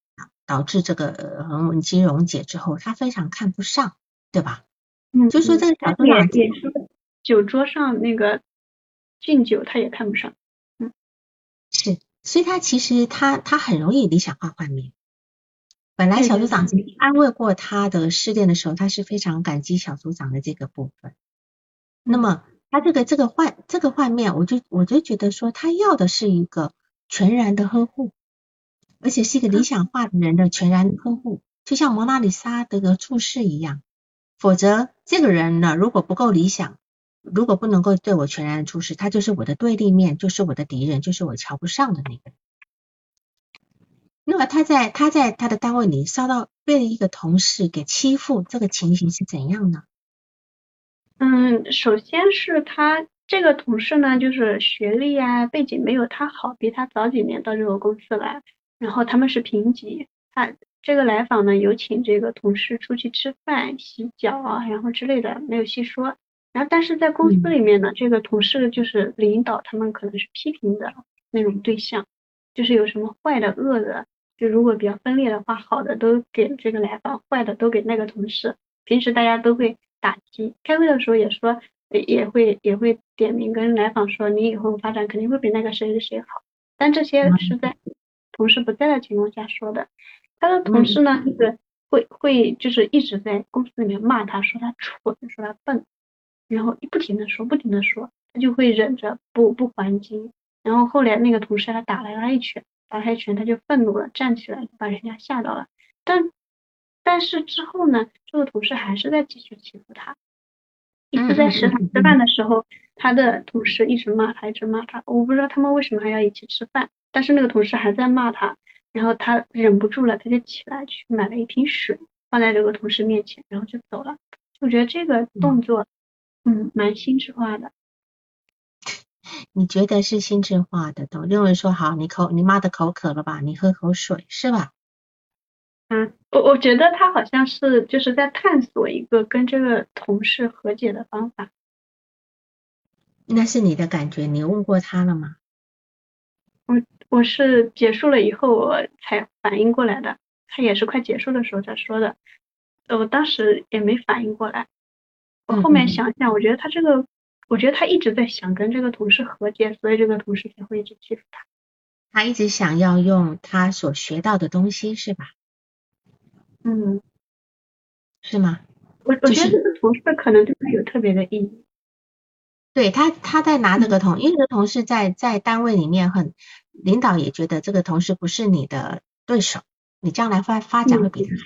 导致这个横纹肌溶解之后，他非常看不上，对吧？嗯，就说这个小组长也是酒桌上那个敬酒，他也看不上。嗯，是，所以他其实他他很容易理想化幻灭。本来小组长安慰过他的失恋的时候，他是非常感激小组长的这个部分。那么。他这个这个画这个画面，我就我就觉得说，他要的是一个全然的呵护，而且是一个理想化的人的全然呵护，就像蒙娜丽莎的个注视一样。否则，这个人呢，如果不够理想，如果不能够对我全然的注视，他就是我的对立面，就是我的敌人，就是我瞧不上的那个。那么他在他在他的单位里遭到被一个同事给欺负，这个情形是怎样呢？嗯，首先是他这个同事呢，就是学历啊背景没有他好，比他早几年到这个公司来，然后他们是平级。他这个来访呢，有请这个同事出去吃饭、洗脚啊，然后之类的，没有细说。然后但是在公司里面呢，这个同事就是领导他们可能是批评的那种对象，就是有什么坏的、恶的，就如果比较分裂的话，好的都给这个来访，坏的都给那个同事。平时大家都会。打击开会的时候也说，也会也会点名跟来访说，你以后发展肯定会比那个谁谁谁好。但这些是在同事不在的情况下说的。他的同事呢，就是会会就是一直在公司里面骂他，说他蠢，说他笨，然后不停的说，不停的说，他就会忍着不不还击。然后后来那个同事他打了他一拳，打他一拳他就愤怒了，站起来把人家吓到了。但但是之后呢，这个同事还是在继续欺负他。一次在食堂吃饭的时候，他的同事一直骂他，一直骂他。我不知道他们为什么还要一起吃饭，但是那个同事还在骂他，然后他忍不住了，他就起来去买了一瓶水，放在这个同事面前，然后就走了。我觉得这个动作，嗯，蛮心智化的。你觉得是心智化的？都认为说好，你口你妈的口渴了吧？你喝口水是吧？嗯，我我觉得他好像是就是在探索一个跟这个同事和解的方法。那是你的感觉，你问过他了吗？我我是结束了以后我才反应过来的，他也是快结束的时候才说的，我当时也没反应过来。我后面想想，我觉得他这个。我觉得他一直在想跟这个同事和解，所以这个同事才会一直欺负他。他一直想要用他所学到的东西，是吧？嗯，是吗？我我觉得这个同事可能对他有特别的意义。对他，他在拿这个同，因为这个同事在在单位里面很，领导也觉得这个同事不是你的对手，你将来发发展会比他好。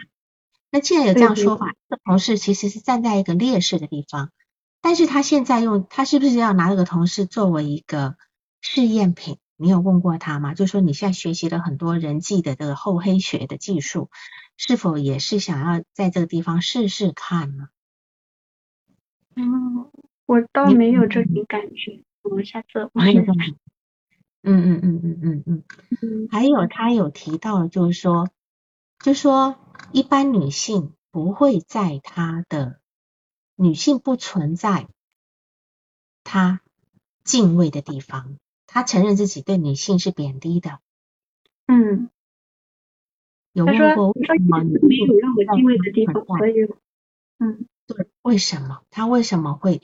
那既然有这样说法，这同事其实是站在一个劣势的地方。但是他现在用他是不是要拿这个同事作为一个试验品？你有问过他吗？就说你现在学习了很多人际的这个厚黑学的技术，是否也是想要在这个地方试试看呢？嗯，我倒没有这种感觉，我下次 我也嗯嗯嗯嗯嗯嗯。还有他有提到，就是说，就说一般女性不会在他的。女性不存在她敬畏的地方，她承认自己对女性是贬低的。嗯，有问过为什么女性有让我敬畏的地方？所以，嗯，对，为什么？他为什么会？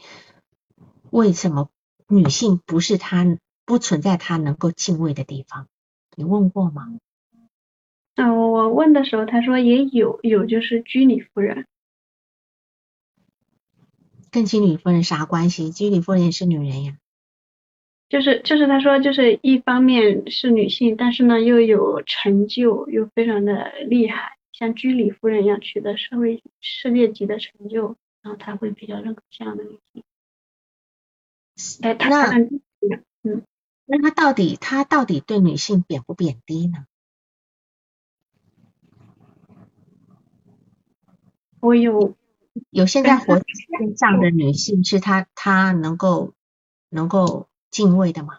为什么女性不是她不存在她能够敬畏的地方？你问过吗？嗯，我问的时候，他说也有，有就是居里夫人。跟居里夫人啥关系？居里夫人也是女人呀。就是就是他说，就是一方面是女性，但是呢又有成就，又非常的厉害，像居里夫人一样取得社会世界级的成就，然后他会比较认可这样的女性。哎，他嗯，那他到底他到底对女性贬不贬低呢？我有。有现在活在世上的女性是她她能够能够敬畏的吗？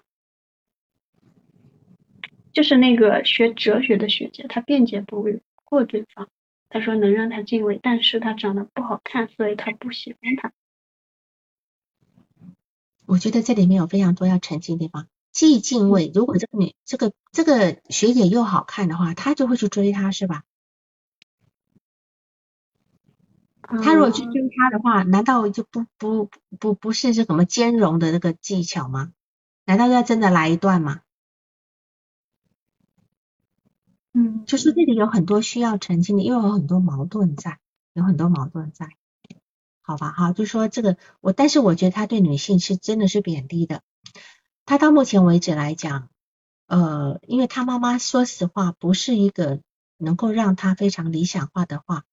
就是那个学哲学的学姐，她辩解不过对方，她说能让她敬畏，但是她长得不好看，所以她不喜欢她。我觉得这里面有非常多要澄清的地方，既敬畏，如果这个女这个这个学姐又好看的话，她就会去追她，是吧？他如果去追她的话，难道就不不不不是这什么兼容的那个技巧吗？难道要真的来一段吗？嗯，就是这里有很多需要澄清的，因为有很多矛盾在，有很多矛盾在，好吧哈，就说这个我，但是我觉得他对女性是真的是贬低的。他到目前为止来讲，呃，因为他妈妈说实话不是一个能够让他非常理想化的话。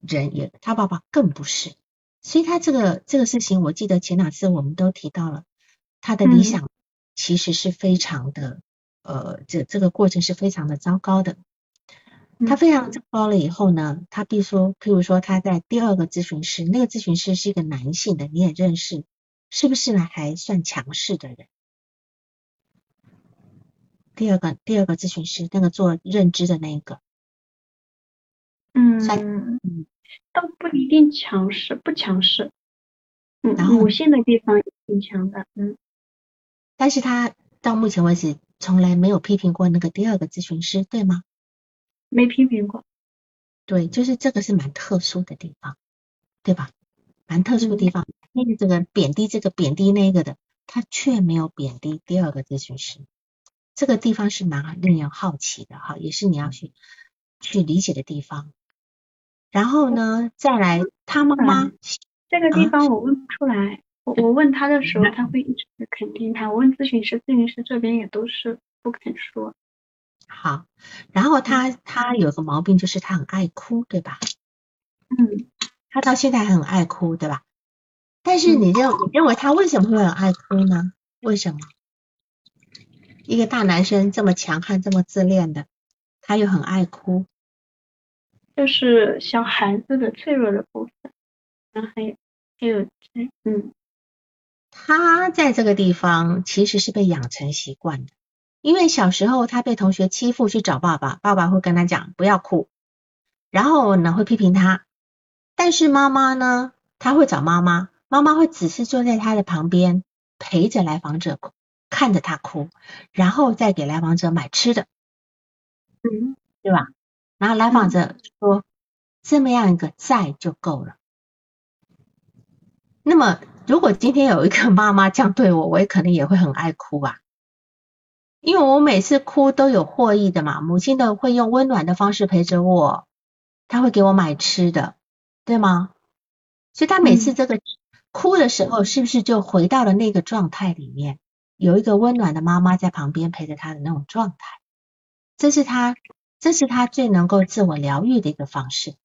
人也，他爸爸更不是，所以他这个这个事情，我记得前两次我们都提到了，他的理想其实是非常的，呃，这这个过程是非常的糟糕的。他非常糟糕了以后呢，他必说，譬如说他在第二个咨询师，那个咨询师是一个男性的，你也认识，是不是呢？还算强势的人。第二个第二个咨询师，那个做认知的那一个。嗯，嗯倒不一定强势，不强势。嗯，母性的地方挺强的，嗯。但是他到目前为止从来没有批评过那个第二个咨询师，对吗？没批评过。对，就是这个是蛮特殊的地方，对吧？蛮特殊的地方，那个这个贬低这个贬低那个的，他却没有贬低第二个咨询师，这个地方是蛮令人好奇的哈，也是你要去去理解的地方。然后呢，再来他妈妈这个地方我问不出来，我我问他的时候，他会一直肯定他。我问咨询师，咨询师这边也都是不肯说。好，然后他他有个毛病，就是他很爱哭，对吧？嗯，他到现在很爱哭，对吧？但是你认你认为他为什么会很爱哭呢？为什么？一个大男生这么强悍，这么自恋的，他又很爱哭，就是小孩子的脆弱的部分，然后还有还有嗯，他在这个地方其实是被养成习惯的。因为小时候他被同学欺负，去找爸爸，爸爸会跟他讲不要哭，然后呢会批评他，但是妈妈呢，他会找妈妈，妈妈会只是坐在他的旁边陪着来访者哭，看着他哭，然后再给来访者买吃的，嗯，对吧？然后来访者说这么样一个在就够了。那么如果今天有一个妈妈这样对我，我也可能也会很爱哭吧。因为我每次哭都有获益的嘛，母亲的会用温暖的方式陪着我，他会给我买吃的，对吗？所以他每次这个哭的时候，是不是就回到了那个状态里面，有一个温暖的妈妈在旁边陪着他的那种状态？这是他，这是他最能够自我疗愈的一个方式。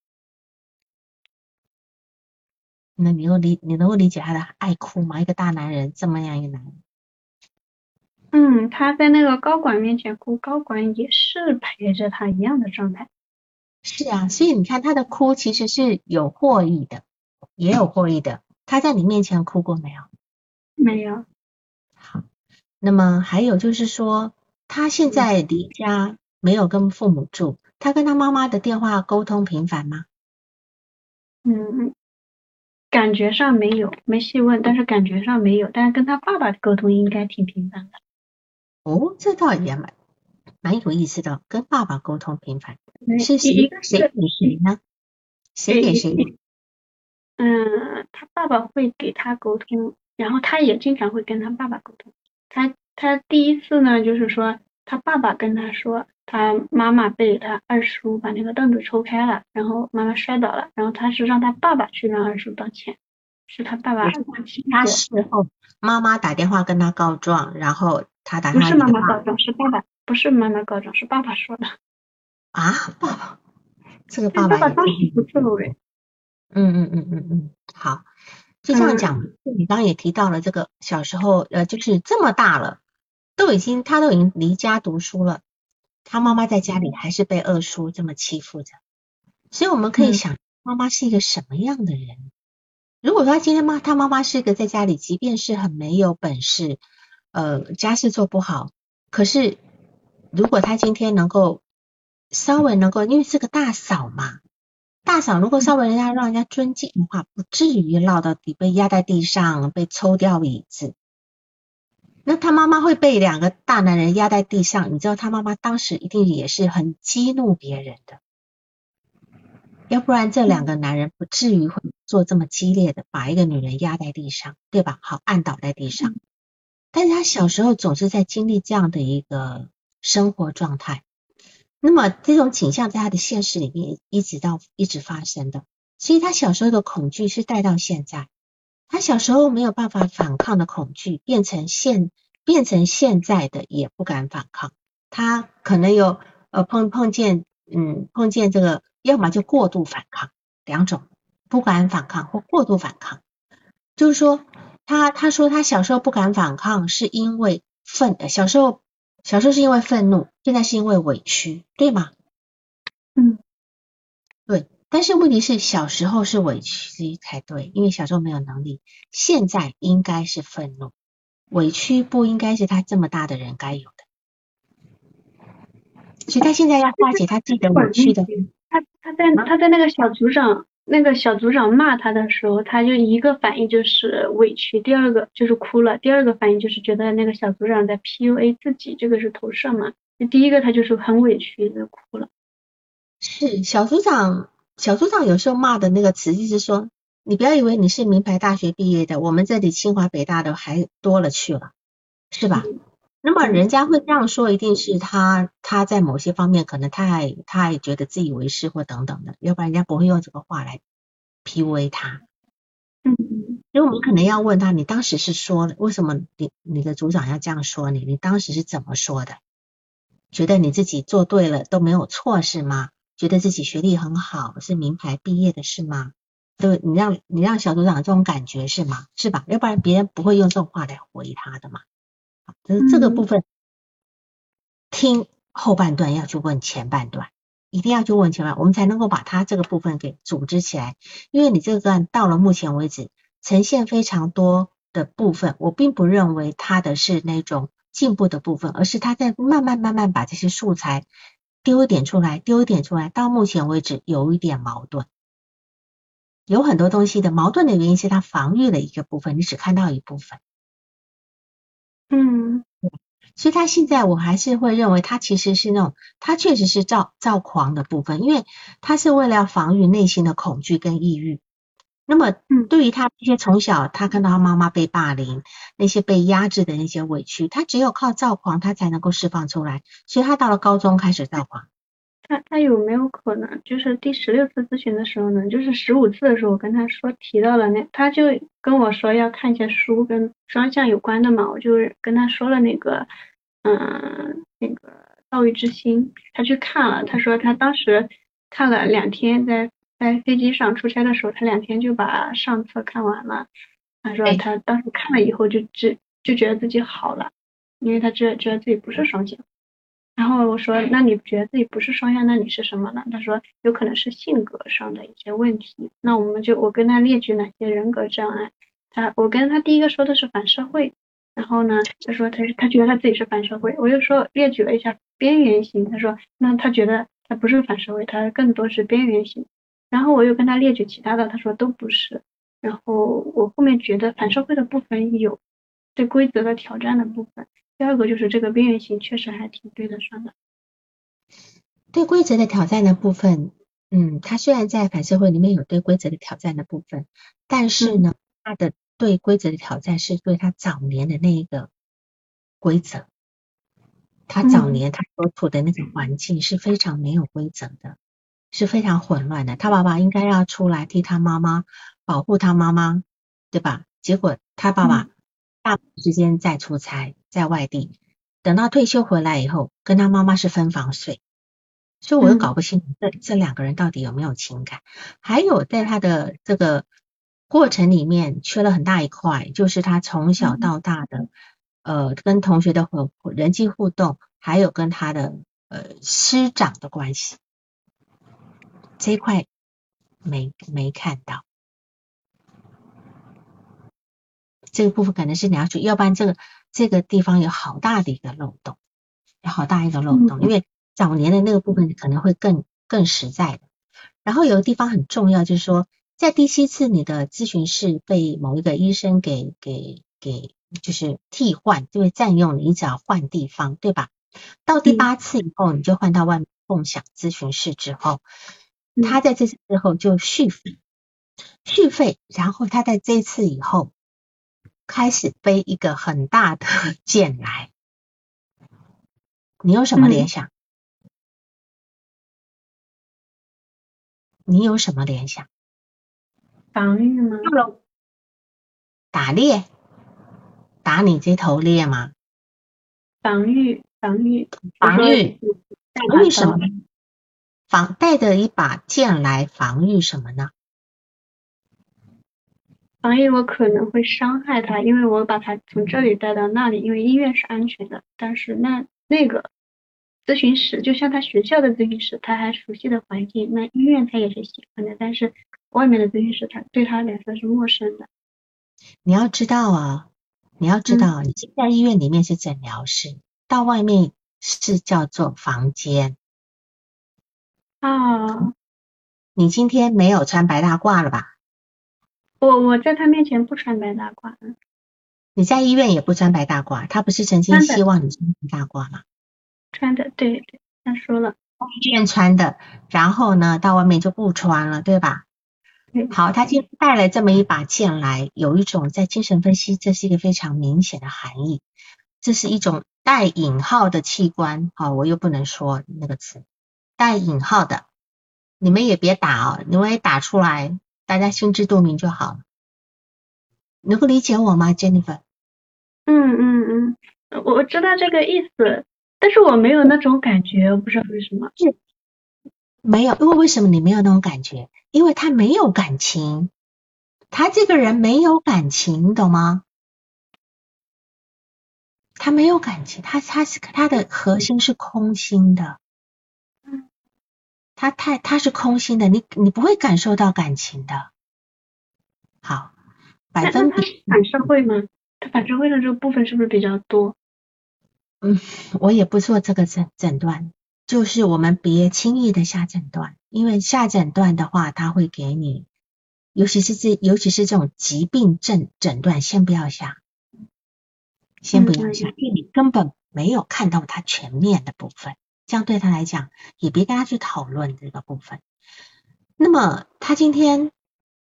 那你能理你能够理解他的爱哭吗？一个大男人这么样一个男人。嗯，他在那个高管面前哭，高管也是陪着他一样的状态。是啊，所以你看他的哭其实是有获益的，也有获益的。他在你面前哭过没有？没有。好，那么还有就是说，他现在离家没有跟父母住，他跟他妈妈的电话沟通频繁吗？嗯，感觉上没有，没细问，但是感觉上没有，但是跟他爸爸沟通应该挺频繁的。哦，这倒也蛮蛮有意思的，跟爸爸沟通频繁，是谁谁给谁呢？谁给谁？嗯，他爸爸会给他沟通，然后他也经常会跟他爸爸沟通。他他第一次呢，就是说他爸爸跟他说，他妈妈被他二叔把那个凳子抽开了，然后妈妈摔倒了，然后他是让他爸爸去让二叔道歉，是他爸爸他事后妈妈打电话跟他告状，然后。他打不是妈妈告状，是爸爸，不是妈妈告状，是爸爸说的。啊，爸爸，这个爸爸。爸爸当时不是路人。嗯嗯嗯嗯嗯，好，就这样讲。你刚刚也提到了这个小时候，呃，就是这么大了，都已经他都已经离家读书了，他妈妈在家里还是被二叔这么欺负着。所以我们可以想，妈妈是一个什么样的人？如果说他今天妈他妈妈是一个在家里，即便是很没有本事。呃，家事做不好，可是如果他今天能够稍微能够，因为是个大嫂嘛，大嫂如果稍微人家让人家尊敬的话，不至于落到底被压在地上，被抽掉椅子。那他妈妈会被两个大男人压在地上，你知道他妈妈当时一定也是很激怒别人的，要不然这两个男人不至于会做这么激烈的，把一个女人压在地上，对吧？好，按倒在地上。但是他小时候总是在经历这样的一个生活状态，那么这种倾向在他的现实里面一直到一直发生的，所以他小时候的恐惧是带到现在，他小时候没有办法反抗的恐惧变成现变成现在的也不敢反抗，他可能有呃碰碰见嗯碰见这个，要么就过度反抗两种，不敢反抗或过度反抗，就是说。他他说他小时候不敢反抗，是因为愤呃，小时候小时候是因为愤怒，现在是因为委屈，对吗？但是问题是小时候是委屈才对，因为小时候没有能力，现在应该是愤怒，委屈不应该是他这么大的人该有的，所以他现在要化解他自己的委屈的。他他在他在那个小组长。那个小组长骂他的时候，他就一个反应就是委屈，第二个就是哭了，第二个反应就是觉得那个小组长在 PUA 自己，这个是投射嘛？那第一个他就是很委屈的哭了。是小组长，小组长有时候骂的那个词就是说，你不要以为你是名牌大学毕业的，我们这里清华北大的还多了去了，是吧？那么人家会这样说，一定是他他在某些方面可能太太觉得自以为是或等等的，要不然人家不会用这个话来 PUA 他。嗯，所以我们可能要问他，你当时是说为什么你你的组长要这样说你？你当时是怎么说的？觉得你自己做对了都没有错是吗？觉得自己学历很好是名牌毕业的是吗？对，你让你让小组长这种感觉是吗？是吧？要不然别人不会用这种话来回他的嘛。就是这个部分，听后半段要去问前半段，一定要去问前半，我们才能够把他这个部分给组织起来。因为你这段到了目前为止。呈现非常多的部分，我并不认为他的是那种进步的部分，而是他在慢慢慢慢把这些素材丢一点出来，丢一点出来。到目前为止有一点矛盾，有很多东西的矛盾的原因是他防御了一个部分，你只看到一部分。嗯，所以他现在我还是会认为他其实是那种，他确实是躁躁狂的部分，因为他是为了要防御内心的恐惧跟抑郁。那么，嗯，对于他这些从小他看到他妈妈被霸凌，那些被压制的那些委屈，他只有靠躁狂，他才能够释放出来。所以他到了高中开始躁狂。他他有没有可能，就是第十六次咨询的时候呢？就是十五次的时候，我跟他说提到了那，他就跟我说要看一些书跟双向有关的嘛，我就跟他说了那个，嗯，那个道育之心，他去看了，他说他当时看了两天在。在飞机上出差的时候，他两天就把上册看完了。他说他当时看了以后就知就觉得自己好了，因为他知觉得自己不是双向。然后我说那你觉得自己不是双向，那你是什么呢？他说有可能是性格上的一些问题。那我们就我跟他列举哪些人格障碍。他我跟他第一个说的是反社会，然后呢他说他他觉得他自己是反社会。我又说列举了一下边缘型，他说那他觉得他不是反社会，他更多是边缘型。然后我又跟他列举其他的，他说都不是。然后我后面觉得反社会的部分有对规则的挑战的部分，第二个就是这个边缘型确实还挺对得上的。对规则的挑战的部分，嗯，他虽然在反社会里面有对规则的挑战的部分，但是呢，他的对规则的挑战是对他早年的那一个规则，他早年他所处的那个环境是非常没有规则的。是非常混乱的。他爸爸应该要出来替他妈妈保护他妈妈，对吧？结果他爸爸大部分时间在出差，在外地，等到退休回来以后，跟他妈妈是分房睡，所以我又搞不清楚这这两个人到底有没有情感。还有在他的这个过程里面，缺了很大一块，就是他从小到大的呃跟同学的互人际互动，还有跟他的呃师长的关系。这一块没没看到，这个部分可能是你要注意，要不然这个这个地方有好大的一个漏洞，有好大一个漏洞，因为早年的那个部分可能会更更实在的。然后有个地方很重要，就是说在第七次你的咨询室被某一个医生给给给就是替换，就会占用，你只要换地方，对吧？到第八次以后，你就换到外面共享咨询室之后。他在这次之后就续费，续费，然后他在这次以后开始背一个很大的 剑来，你有什么联想？你有什么联想？防御吗？打猎？打你这头猎吗？防御，防御，防御，防御什么？防带着一把剑来防御什么呢？防御我可能会伤害他，因为我把他从这里带到那里，因为医院是安全的。但是那那个咨询室就像他学校的咨询室，他还熟悉的环境，那医院他也是喜欢的。但是外面的咨询室他对他来说是陌生的。你要知道啊，你要知道，你进在医院里面是诊疗室，到外面是叫做房间。啊，你今天没有穿白大褂了吧？我我在他面前不穿白大褂。你在医院也不穿白大褂，他不是曾经希望你穿白大褂吗？穿的，对对，他说了。医院穿的，然后呢，到外面就不穿了，对吧？好，他今天带了这么一把剑来，有一种在精神分析，这是一个非常明显的含义，这是一种带引号的器官，好，我又不能说那个词。带引号的，你们也别打哦，你们也打出来，大家心知肚明就好了。能够理解我吗，Jennifer？嗯嗯嗯，我我知道这个意思，但是我没有那种感觉，我不知道为什么。是，没有，因为为什么你没有那种感觉？因为他没有感情，他这个人没有感情，你懂吗？他没有感情，他他是他的核心是空心的，嗯，他太他是空心的，你你不会感受到感情的。好，百分比反社会吗？他反社会的这个部分是不是比较多？嗯，我也不做这个诊诊断，就是我们别轻易的下诊断，因为下诊断的话，他会给你，尤其是这尤其是这种疾病症诊断，先不要下。先不要想，因为你根本没有看到他全面的部分，这样对他来讲，也别跟他去讨论这个部分。那么他今天，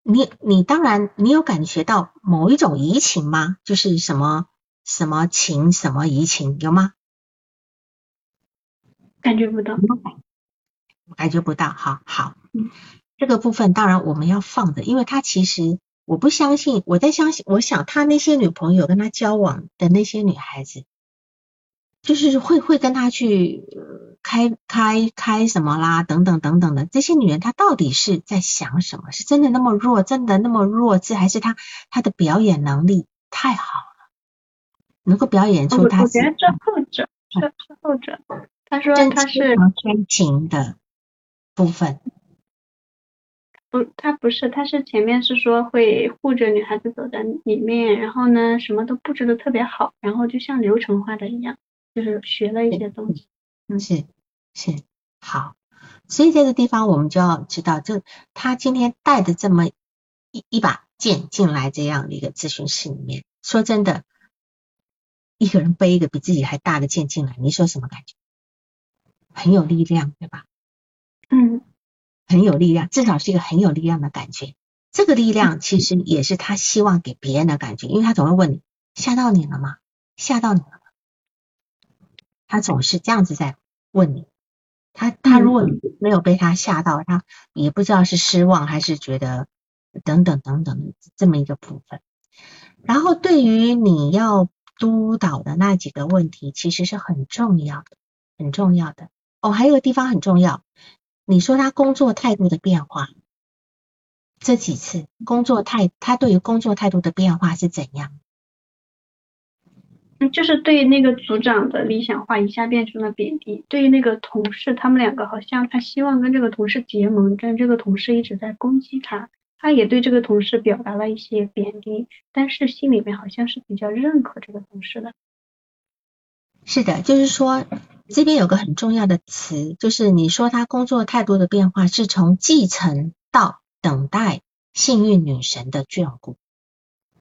你你当然你有感觉到某一种移情吗？就是什么什么情什么移情有吗？感觉不到，感觉不到，好好，这个部分当然我们要放着，因为他其实。我不相信，我在相信，我想他那些女朋友跟他交往的那些女孩子，就是会会跟他去开开开什么啦，等等等等的这些女人，她到底是在想什么？是真的那么弱，真的那么弱智，还是她她的表演能力太好了，能够表演出她？我觉得这后者，这是后者。他说他是天情的部分。不，他不是，他是前面是说会护着女孩子走在里面，然后呢，什么都布置的特别好，然后就像流程化的一样，就是学了一些东西。嗯，是是好，所以这个地方我们就要知道，就他今天带的这么一一把剑进来这样的一个咨询室里面，说真的，一个人背一个比自己还大的剑进来，你说什么感觉？很有力量，对吧？嗯。很有力量，至少是一个很有力量的感觉。这个力量其实也是他希望给别人的感觉，因为他总会问你吓到你了吗？吓到你了吗？他总是这样子在问你。他他如果没有被他吓到，他也不知道是失望还是觉得等等等等这么一个部分。然后对于你要督导的那几个问题，其实是很重要的，很重要的。哦，还有个地方很重要。你说他工作态度的变化，这几次工作态，他对于工作态度的变化是怎样？嗯，就是对那个组长的理想化一下变成了贬低，对于那个同事，他们两个好像他希望跟这个同事结盟，但这个同事一直在攻击他，他也对这个同事表达了一些贬低，但是心里面好像是比较认可这个同事的。是的，就是说。这边有个很重要的词，就是你说他工作态度的变化是从继承到等待幸运女神的眷顾，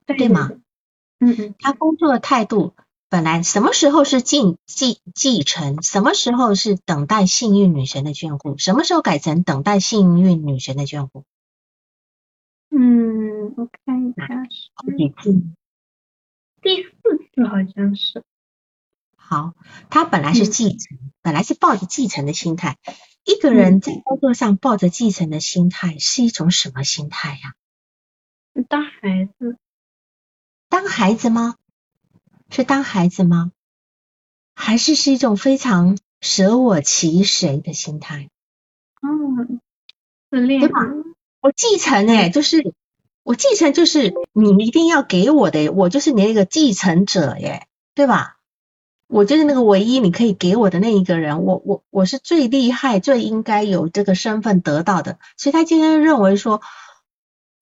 对吗？嗯嗯，他工作的态度本来什么时候是继继继承，什么时候是等待幸运女神的眷顾，什么时候改成等待幸运女神的眷顾？嗯，我看一下是几次？第四次好像是。好，他本来是继承，本来是抱着继承的心态。一个人在工作上抱着继承的心态，是一种什么心态呀？当孩子？当孩子吗？是当孩子吗？还是是一种非常舍我其谁的心态？嗯，自恋对吧？我继承哎，就是我继承，就是你一定要给我的，我就是你那个继承者耶，对吧？我就是那个唯一你可以给我的那一个人，我我我是最厉害、最应该有这个身份得到的。所以他今天认为说，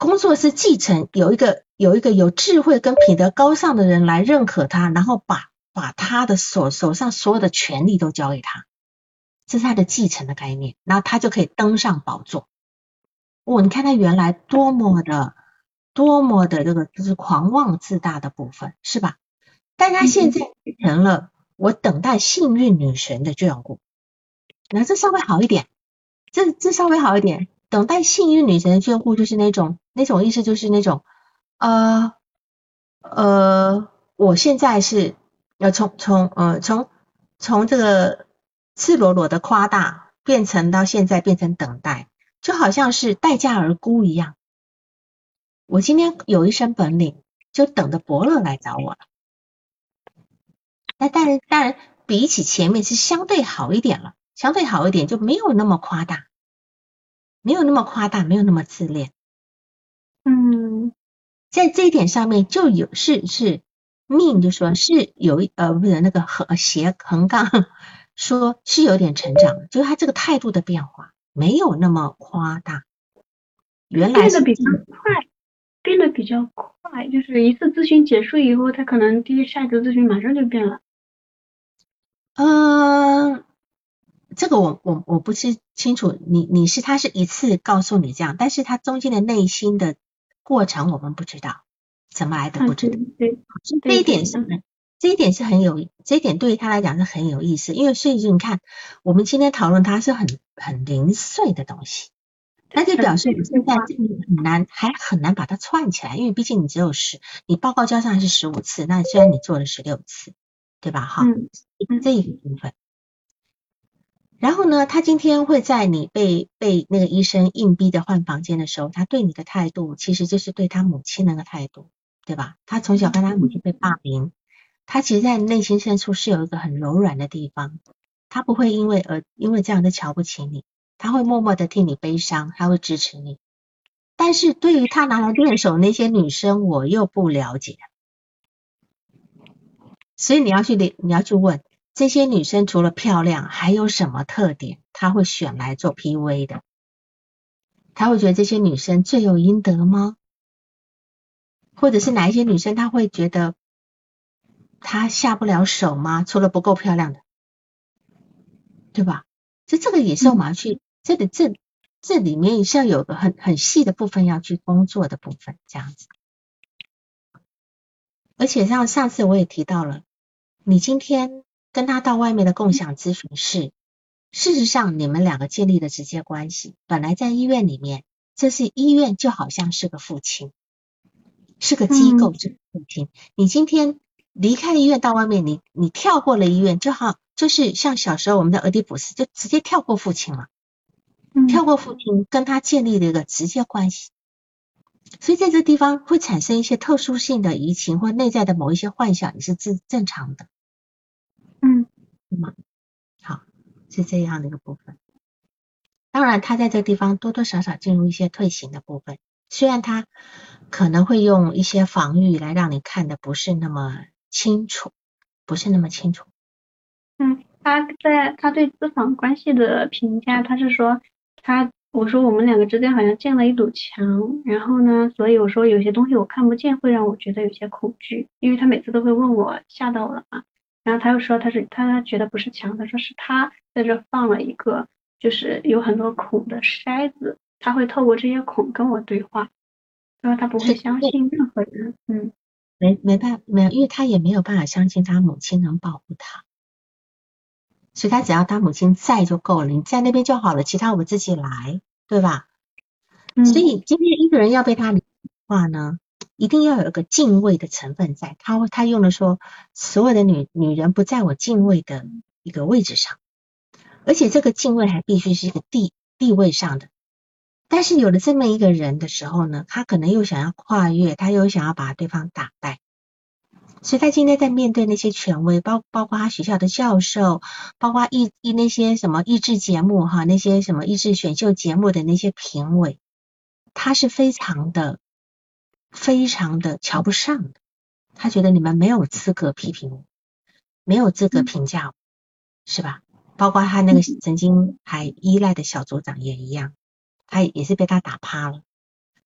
工作是继承，有一个有一个有智慧跟品德高尚的人来认可他，然后把把他的手手上所有的权利都交给他，这是他的继承的概念，然后他就可以登上宝座。哦，你看他原来多么的多么的这个就是狂妄自大的部分，是吧？但他现在成了。我等待幸运女神的眷顾，那这稍微好一点，这这稍微好一点。等待幸运女神的眷顾，就是那种那种意思，就是那种呃呃，我现在是要从从呃从从这个赤裸裸的夸大，变成到现在变成等待，就好像是待价而沽一样。我今天有一身本领，就等着伯乐来找我了。那当然，当然比起前面是相对好一点了，相对好一点就没有那么夸大，没有那么夸大，没有那么自恋。嗯，在这一点上面就有是是命，就说是有呃不是那个横斜横杠，说是有点成长，就是他这个态度的变化没有那么夸大。原来变得比较快，变得比较快，就是一次咨询结束以后，他可能第一下一次咨询马上就变了。嗯，这个我我我不是清楚，你你是他是一次告诉你这样，但是他中间的内心的过程我们不知道，怎么来的不知道。对，这一点是这一点是很有，这一点对于他来讲是很有意思，因为所以你看，我们今天讨论它是很很零碎的东西，那就表示你现在这里很难，还很难把它串起来，因为毕竟你只有十，你报告交上是十五次，那虽然你做了十六次。对吧？哈，这一个部分。然后呢，他今天会在你被被那个医生硬逼的换房间的时候，他对你的态度其实就是对他母亲那个态度，对吧？他从小跟他母亲被霸凌，他其实在内心深处是有一个很柔软的地方，他不会因为呃因为这样的瞧不起你，他会默默的替你悲伤，他会支持你。但是对于他拿来练手那些女生，我又不了解。所以你要去你你要去问这些女生除了漂亮还有什么特点，他会选来做 P V 的？他会觉得这些女生罪有应得吗？或者是哪一些女生他会觉得他下不了手吗？除了不够漂亮的，对吧？就这个也是我们要去这里这这里面也是要有个很很细的部分要去工作的部分，这样子。而且像上次我也提到了。你今天跟他到外面的共享咨询室，事实上你们两个建立的直接关系，本来在医院里面，这是医院就好像是个父亲，是个机构，这个父亲。你今天离开医院到外面，你你跳过了医院，就好就是像小时候我们的俄狄浦斯，就直接跳过父亲了，跳过父亲，跟他建立了一个直接关系。所以在这地方会产生一些特殊性的移情或内在的某一些幻想，也是正正常的。嗯，对吗？好，是这样的一个部分。当然，他在这个地方多多少少进入一些退行的部分，虽然他可能会用一些防御来让你看的不是那么清楚，不是那么清楚。嗯，他在他对咨访关系的评价，他是说他。我说我们两个之间好像建了一堵墙，然后呢，所以我说有些东西我看不见，会让我觉得有些恐惧，因为他每次都会问我吓到了嘛，然后他又说他是他觉得不是墙，他说是他在这放了一个就是有很多孔的筛子，他会透过这些孔跟我对话，他说他不会相信任何人，嗯，没没办法没有，因为他也没有办法相信他母亲能保护他。所以他只要他母亲在就够了，你在那边就好了，其他我自己来，对吧？嗯所以今天一个人要被他理话呢，一定要有一个敬畏的成分在。他他用的说，所有的女女人不在我敬畏的一个位置上，而且这个敬畏还必须是一个地地位上的。但是有了这么一个人的时候呢，他可能又想要跨越，他又想要把对方打败。所以他今天在面对那些权威，包包括他学校的教授，包括艺艺那些什么益智节目哈，那些什么益智选秀节目的那些评委，他是非常的、非常的瞧不上的。他觉得你们没有资格批评我，没有资格评价我，是吧？包括他那个曾经还依赖的小组长也一样，他也是被他打趴了。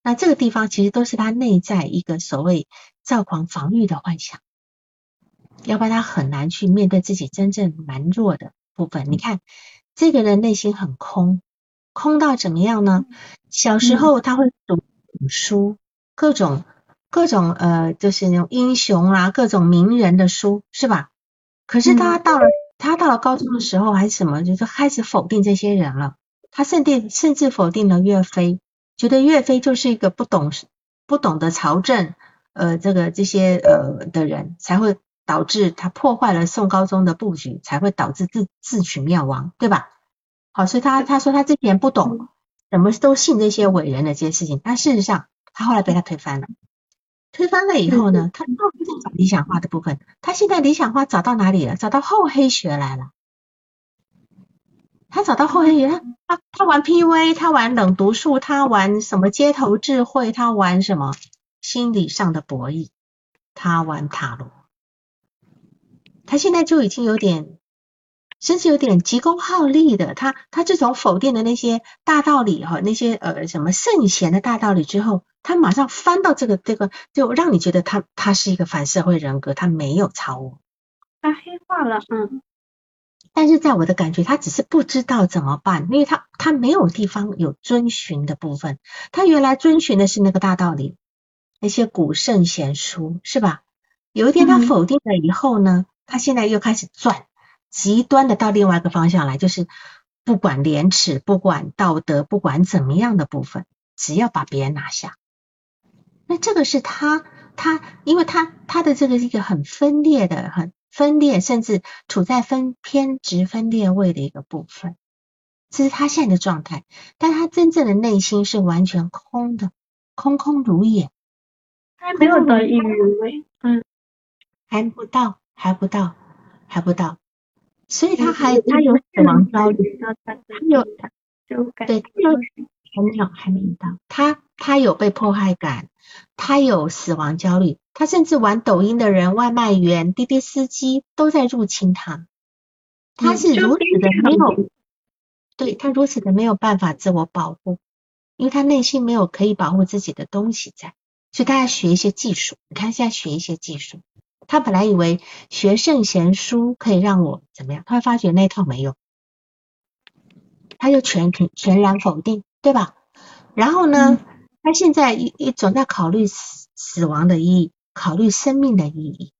那这个地方其实都是他内在一个所谓躁狂防御的幻想。要不然他很难去面对自己真正蛮弱的部分。你看，这个人内心很空，空到怎么样呢？小时候他会读书，各种各种呃，就是那种英雄啊，各种名人的书，是吧？可是他到了他到了高中的时候还是什么，就是开始否定这些人了。他甚至甚至否定了岳飞，觉得岳飞就是一个不懂不懂得朝政呃这个这些呃的人才会。导致他破坏了宋高宗的布局，才会导致自自取灭亡，对吧？好，所以他他说他之前不懂，怎么都信这些伟人的这些事情，但事实上他后来被他推翻了，推翻了以后呢，他又在找理想化的部分。他现在理想化找到哪里了？找到厚黑学来了。他找到厚黑学，他他他玩 PV，他玩冷读术，他玩什么街头智慧，他玩什么心理上的博弈，他玩塔罗。他现在就已经有点。甚至有点急功好利的，他他自从否定了那些大道理哈，那些呃什么圣贤的大道理之后，他马上翻到这个这个，就让你觉得他他是一个反社会人格，他没有超我，他黑化了，嗯。但是在我的感觉，他只是不知道怎么办，因为他他没有地方有遵循的部分，他原来遵循的是那个大道理，那些古圣贤书是吧？有一天他否定了以后呢，他现在又开始转。极端的到另外一个方向来，就是不管廉耻，不管道德，不管怎么样的部分，只要把别人拿下。那这个是他他，因为他他的这个是一个很分裂的，很分裂，甚至处在分偏执分裂位的一个部分，这是他现在的状态。但他真正的内心是完全空的，空空如也。还没有到抑郁位，嗯，还不到，还不到，还不到。所以他还他有死亡焦虑，他有对，他有还没有还没到，他他有被迫害感，他有死亡焦虑，他甚至玩抖音的人、外卖员、滴滴司机都在入侵他，他是如此的没有，对他如此的没有办法自我保护，因为他内心没有可以保护自己的东西在，所以他要学一些技术，你看现在学一些技术。他本来以为学圣贤书可以让我怎么样，他会发觉那套没用，他就全全全然否定，对吧？然后呢，他现在一一总在考虑死死亡的意义，考虑生命的意义。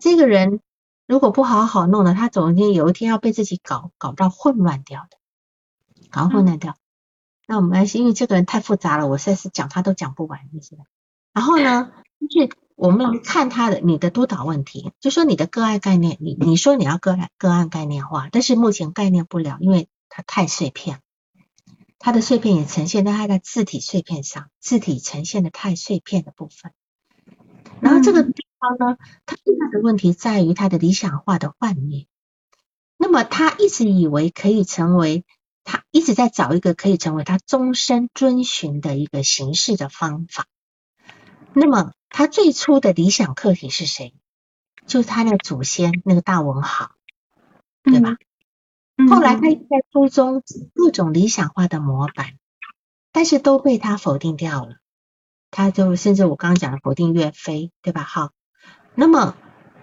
这个人如果不好好弄的，他总有有一天要被自己搞搞到混乱掉的，搞混乱掉。那我们因为这个人太复杂了，我实在是讲他都讲不完，你知道？然后呢，就是。我们来看他的你的督导问题，就说你的个案概念，你你说你要个案个案概念化，但是目前概念不了，因为它太碎片，它的碎片也呈现在它的字体碎片上，字体呈现的太碎片的部分。然后这个地方呢，它最大的问题在于它的理想化的幻灭。那么他一直以为可以成为，他一直在找一个可以成为他终身遵循的一个形式的方法。那么他最初的理想客体是谁？就是他那个祖先那个大文豪，对吧？后来他在书中各种理想化的模板，但是都被他否定掉了。他就甚至我刚刚讲的否定岳飞，对吧？好，那么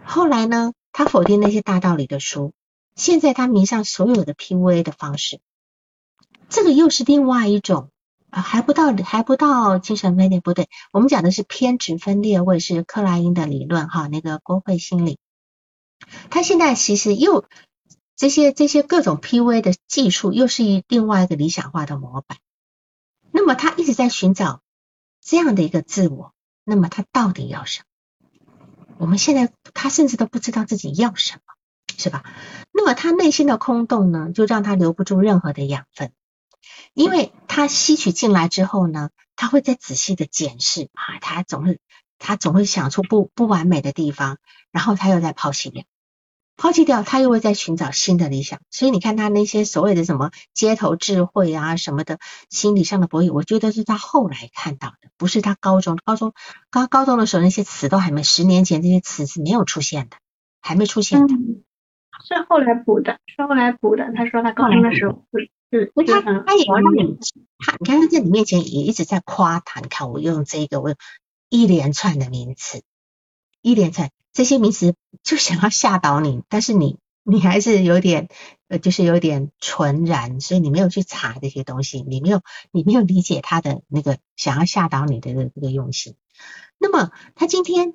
后来呢？他否定那些大道理的书，现在他迷上所有的 PUA 的方式，这个又是另外一种。啊，还不到，还不到精神分裂，不对，我们讲的是偏执分裂或者，是克莱因的理论哈，那个国会心理，他现在其实又这些这些各种 PV 的技术，又是一另外一个理想化的模板。那么他一直在寻找这样的一个自我，那么他到底要什么？我们现在他甚至都不知道自己要什么，是吧？那么他内心的空洞呢，就让他留不住任何的养分。因为他吸取进来之后呢，他会再仔细的检视啊，他总是他总会想出不不完美的地方，然后他又在抛弃掉，抛弃掉，他又会在寻找新的理想。所以你看他那些所谓的什么街头智慧啊什么的，心理上的博弈，我觉得是他后来看到的，不是他高中高中高高中的时候那些词都还没，十年前这些词是没有出现的，还没出现的，是后来补的，是后来补的。他说他高中的时候。嗯，他他也要让你，他你看他在你面前也一直在夸他，你看我用这个，我一连串的名词，一连串这些名词就想要吓倒你，但是你你还是有点呃，就是有点纯然，所以你没有去查这些东西，你没有你没有理解他的那个想要吓倒你的这个用心。那么他今天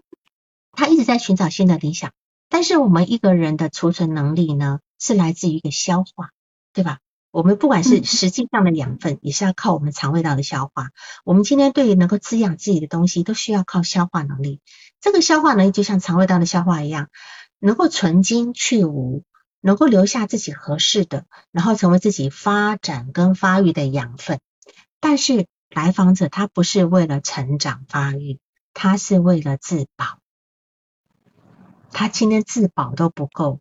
他一直在寻找新的理想，但是我们一个人的储存能力呢，是来自于一个消化，对吧？我们不管是实际上的养分，也是要靠我们肠胃道的消化。我们今天对于能够滋养自己的东西，都需要靠消化能力。这个消化能力就像肠胃道的消化一样，能够存精去无，能够留下自己合适的，然后成为自己发展跟发育的养分。但是来访者他不是为了成长发育，他是为了自保，他今天自保都不够，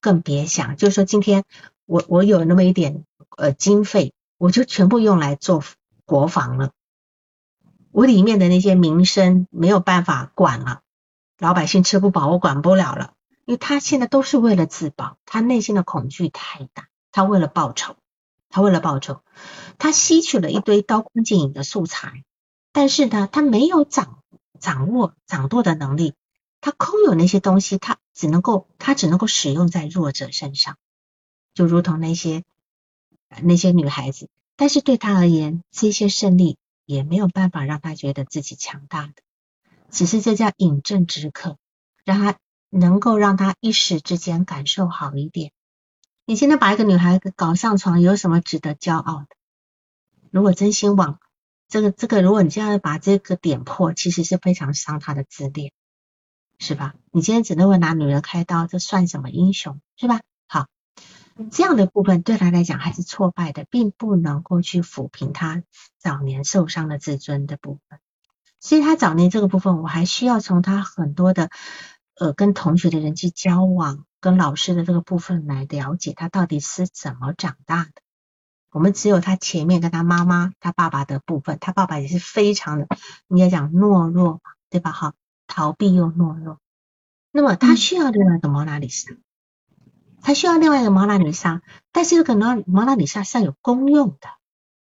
更别想，就是说今天我我有那么一点呃经费，我就全部用来做国防了，我里面的那些民生没有办法管了，老百姓吃不饱，我管不了了，因为他现在都是为了自保，他内心的恐惧太大，他为了报仇，他为了报仇，他吸取了一堆刀光剑影的素材，但是呢，他没有掌掌握掌舵的能力，他空有那些东西，他只能够他只能够使用在弱者身上，就如同那些那些女孩子，但是对他而言，这些胜利也没有办法让他觉得自己强大的，只是这叫饮鸩止渴，让他能够让他一时之间感受好一点。你现在把一个女孩子搞上床，有什么值得骄傲的？如果真心往这个这个，如果你这样把这个点破，其实是非常伤他的自恋，是吧？你今天只能会拿女人开刀，这算什么英雄，是吧？好，这样的部分对他来讲还是挫败的，并不能够去抚平他早年受伤的自尊的部分。所以他早年这个部分，我还需要从他很多的呃跟同学的人际交往，跟老师的这个部分来了解他到底是怎么长大的。我们只有他前面跟他妈妈、他爸爸的部分，他爸爸也是非常的，应该讲懦弱嘛，对吧？哈，逃避又懦弱。那么他需要另外一个毛拉里莎，他需要另外一个毛拉里莎，但是这个毛毛拉里莎是有功用的，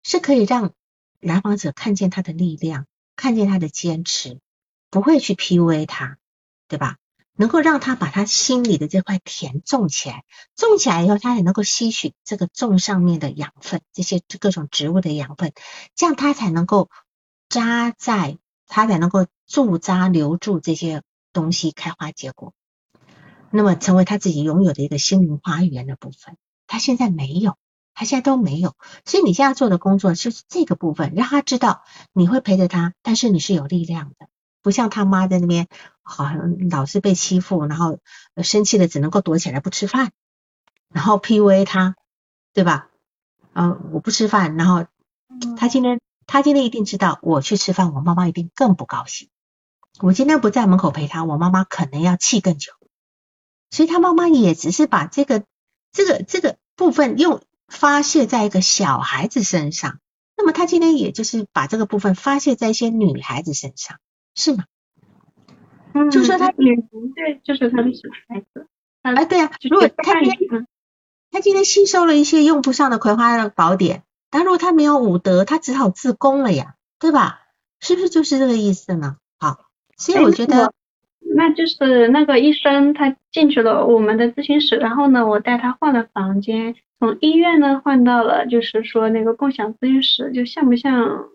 是可以让来访者看见他的力量，看见他的坚持，不会去 PUA 他，对吧？能够让他把他心里的这块田种起来，种起来以后，他也能够吸取这个种上面的养分，这些各种植物的养分，这样他才能够扎在，他才能够驻扎留住这些东西开花结果，那么成为他自己拥有的一个心灵花园的部分。他现在没有，他现在都没有，所以你现在做的工作就是这个部分，让他知道你会陪着他，但是你是有力量的。不像他妈在那边，好像老是被欺负，然后生气了只能够躲起来不吃饭，然后 PUA 他，对吧？嗯，我不吃饭，然后他今天他今天一定知道我去吃饭，我妈妈一定更不高兴。我今天不在门口陪他，我妈妈可能要气更久。所以他妈妈也只是把这个这个这个部分又发泄在一个小孩子身上，那么他今天也就是把这个部分发泄在一些女孩子身上。是吗？嗯，就说他女童对，就是他的小孩子。哎，对啊，如果他今天他今天吸收了一些用不上的葵花的宝典，但如果他没有武德，他只好自宫了呀，对吧？是不是就是这个意思呢？好，所以我觉得，那就是那个医生他进去了我们的咨询室，然后呢，我带他换了房间，从医院呢换到了就是说那个共享咨询室，就像不像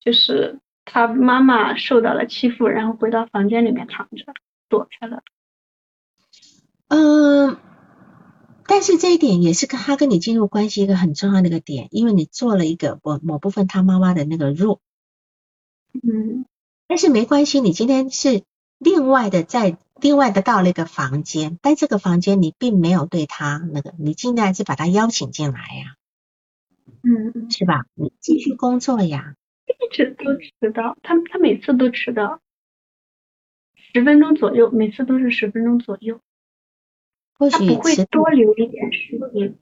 就是。他妈妈受到了欺负，然后回到房间里面躺着，躲开了。嗯，但是这一点也是跟他跟你进入关系一个很重要的一个点，因为你做了一个某某部分他妈妈的那个弱。嗯，但是没关系，你今天是另外的在另外的到了一个房间，但这个房间你并没有对他那个，你尽量是把他邀请进来呀。嗯，是吧？你继续工作呀。一直都迟到，他他每次都迟到，十分钟左右，每次都是十分钟左右。或许不会多留一点时间。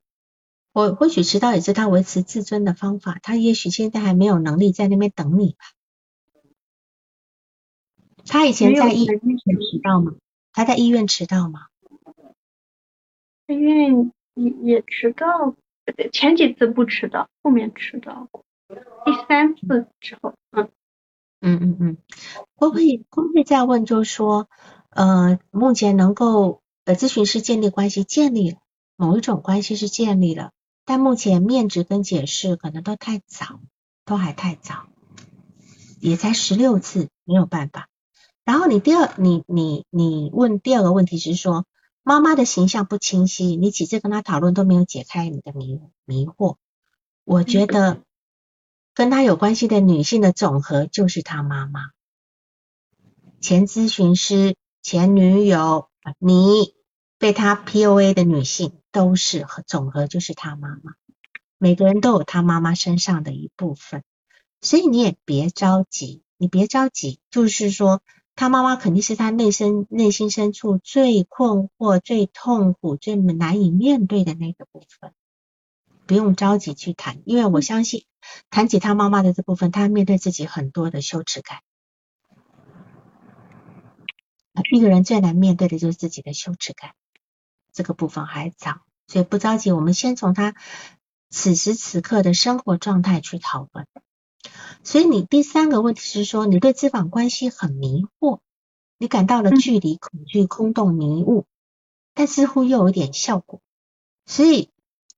我或许迟到也是他维持自尊的方法，他也许现在还没有能力在那边等你吧。他以前在医院迟到吗？他在医院迟到吗？医院也也迟到，前几次不迟到，后面迟到过。第三次之后，嗯嗯嗯嗯，会不会会不会再问，就是说，呃，目前能够呃咨询师建立关系建立了某一种关系是建立了，但目前面值跟解释可能都太早，都还太早，也才十六次，没有办法。然后你第二，你你你问第二个问题是说，妈妈的形象不清晰，你几次跟他讨论都没有解开你的迷迷惑，我觉得。跟他有关系的女性的总和就是他妈妈，前咨询师、前女友，你被他 PUA 的女性都是和总和就是他妈妈。每个人都有他妈妈身上的一部分，所以你也别着急，你别着急，就是说他妈妈肯定是他内心内心深处最困惑、最痛苦、最难以面对的那个部分，不用着急去谈，因为我相信谈起他妈妈的这部分，他面对自己很多的羞耻感。一个人最难面对的就是自己的羞耻感，这个部分还早，所以不着急，我们先从他此时此刻的生活状态去讨论。所以你第三个问题是说，你对咨访关系很迷惑，你感到了距离、恐惧、空洞、迷雾，但似乎又有点效果。所以，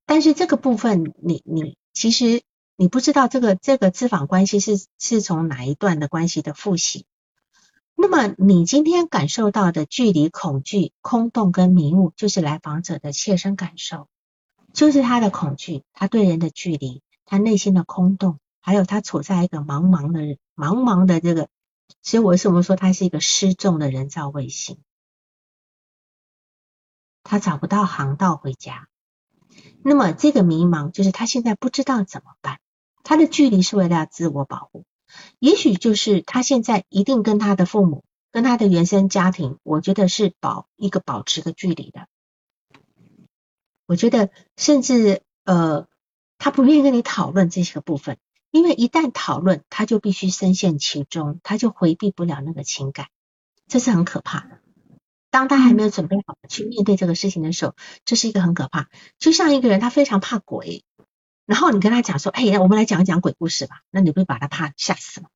但是这个部分，你你其实你不知道这个这个咨访关系是是从哪一段的关系的复习。那么你今天感受到的距离、恐惧、空洞跟迷雾，就是来访者的切身感受，就是他的恐惧，他对人的距离，他内心的空洞。还有他处在一个茫茫的、茫茫的这个，所以为什么说他是一个失重的人造卫星？他找不到航道回家。那么这个迷茫就是他现在不知道怎么办。他的距离是为了自我保护，也许就是他现在一定跟他的父母、跟他的原生家庭，我觉得是保一个保持个距离的。我觉得甚至呃，他不愿意跟你讨论这些个部分。因为一旦讨论，他就必须深陷其中，他就回避不了那个情感，这是很可怕的。当他还没有准备好去面对这个事情的时候，这是一个很可怕。就像一个人他非常怕鬼，然后你跟他讲说，哎，我们来讲一讲鬼故事吧，那你会把他怕吓死吗？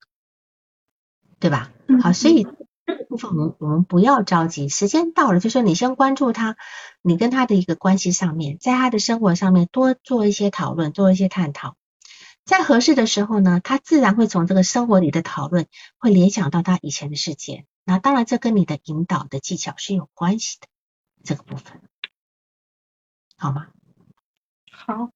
对吧？好，所以这个部分我们我们不要着急，时间到了，就说你先关注他，你跟他的一个关系上面，在他的生活上面多做一些讨论，做一些探讨。在合适的时候呢，他自然会从这个生活里的讨论，会联想到他以前的世界。那当然，这跟你的引导的技巧是有关系的，这个部分，好吗？好。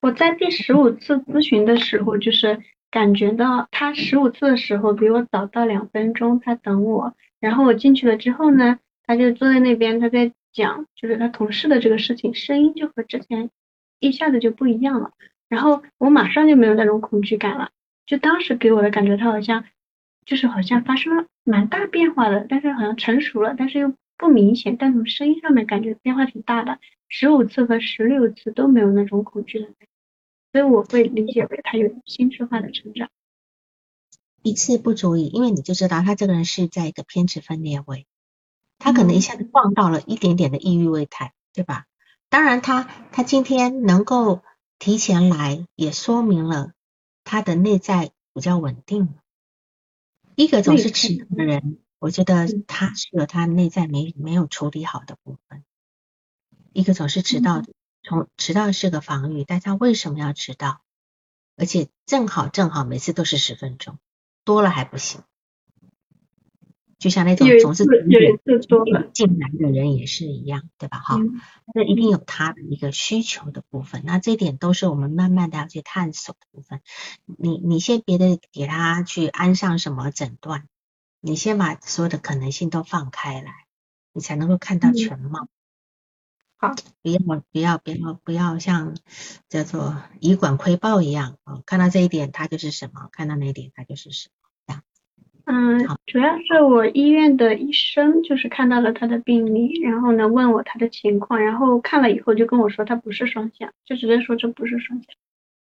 我在第十五次咨询的时候，就是感觉到他十五次的时候比我早到两分钟，他等我。然后我进去了之后呢，他就坐在那边，他在讲，就是他同事的这个事情，声音就和之前一下子就不一样了。然后我马上就没有那种恐惧感了，就当时给我的感觉，他好像就是好像发生了蛮大变化的，但是好像成熟了，但是又不明显，但从声音上面感觉变化挺大的。十五次和十六次都没有那种恐惧的，所以我会理解为他有心智化的成长。一次不足以，因为你就知道他这个人是在一个偏执分裂位，他可能一下子放到了一点点的抑郁位态，对吧？当然，他他今天能够。提前来也说明了他的内在比较稳定。一个总是迟到的人，我觉得他是有他内在没没有处理好的部分。一个总是迟到，从迟到是个防御，但他为什么要迟到？而且正好正好每次都是十分钟，多了还不行。就像那种总是进来的人也是一样，对吧？哈，那一定有他的一个需求的部分，那这点都是我们慢慢的要去探索的部分。你你先别的给他去安上什么诊断，你先把所有的可能性都放开来，你才能够看到全貌。好，不要不要不要不要像叫做以管窥豹一样啊，看到这一点他就是什么，看到那一点他就是什么。嗯，主要是我医院的医生就是看到了他的病历，然后呢问我他的情况，然后看了以后就跟我说他不是双向，就直接说这不是双向。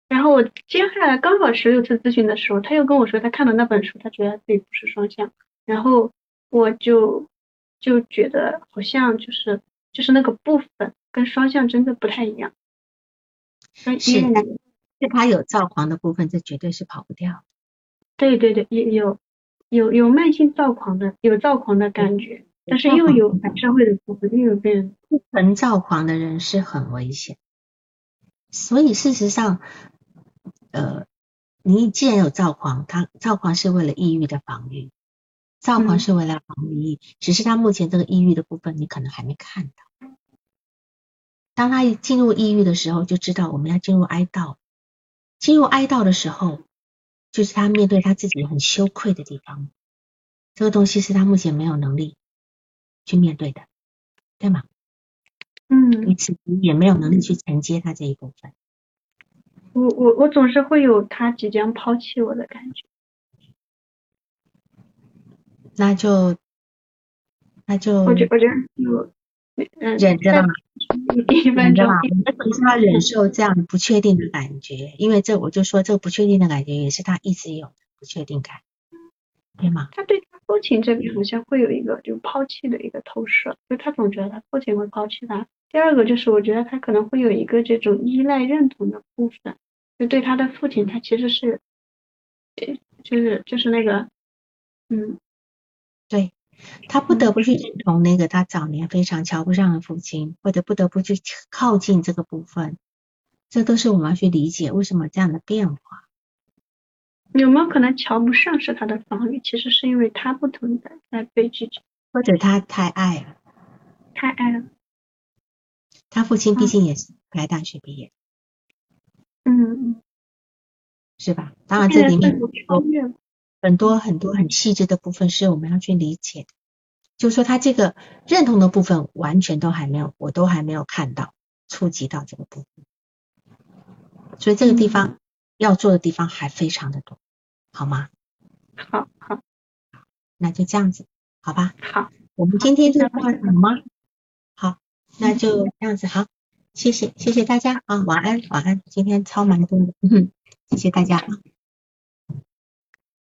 然后我接下来刚好十六次咨询的时候，他又跟我说他看了那本书，他觉得自己不是双向，然后我就就觉得好像就是就是那个部分跟双向真的不太一样。是，是他有躁狂的部分，这绝对是跑不掉。对对对，也有。有有慢性躁狂的，有躁狂的感觉，但是又有反社会的部分，又有被人纯躁狂的人是很危险。所以事实上，呃，你既然有躁狂，他躁狂是为了抑郁的防御，躁狂是为了防御，只是他目前这个抑郁的部分你可能还没看到。当他进入抑郁的时候，就知道我们要进入哀悼。进入哀悼的时候。就是他面对他自己很羞愧的地方。这个东西是他目前没有能力去面对的对吗？嗯。你自己也没有能力去承接他这一部分。我我我总是会有他即将抛弃我的感觉。那就那就我我就忍着吧，忍着吧，你是要忍受这样不确定的感觉，因为这我就说这个不确定的感觉也是他一直有的不确定感，对吗？他对他父亲这边好像会有一个就抛弃的一个投射，就他总觉得他父亲会抛弃他。第二个就是我觉得他可能会有一个这种依赖认同的部分，就对他的父亲他其实是，呃就是就是那个，嗯对他不得不去认同那个他早年非常瞧不上的父亲，或者不得不去靠近这个部分，这都是我们要去理解为什么这样的变化。有没有可能瞧不上是他的防御，其实是因为他不存在在被拒绝，或者他太爱了，太爱了，他父亲毕竟也是台大学毕业，嗯嗯，是吧？当然这里面很多很多很细致的部分是我们要去理解的，就是说他这个认同的部分完全都还没有，我都还没有看到触及到这个部分，所以这个地方要做的地方还非常的多，好吗？好好那就这样子，好吧？好，我们今天就到这好吗？好，那就这样子，好，谢谢谢谢大家啊，晚安晚安，今天超蛮多的，嗯，谢谢大家啊。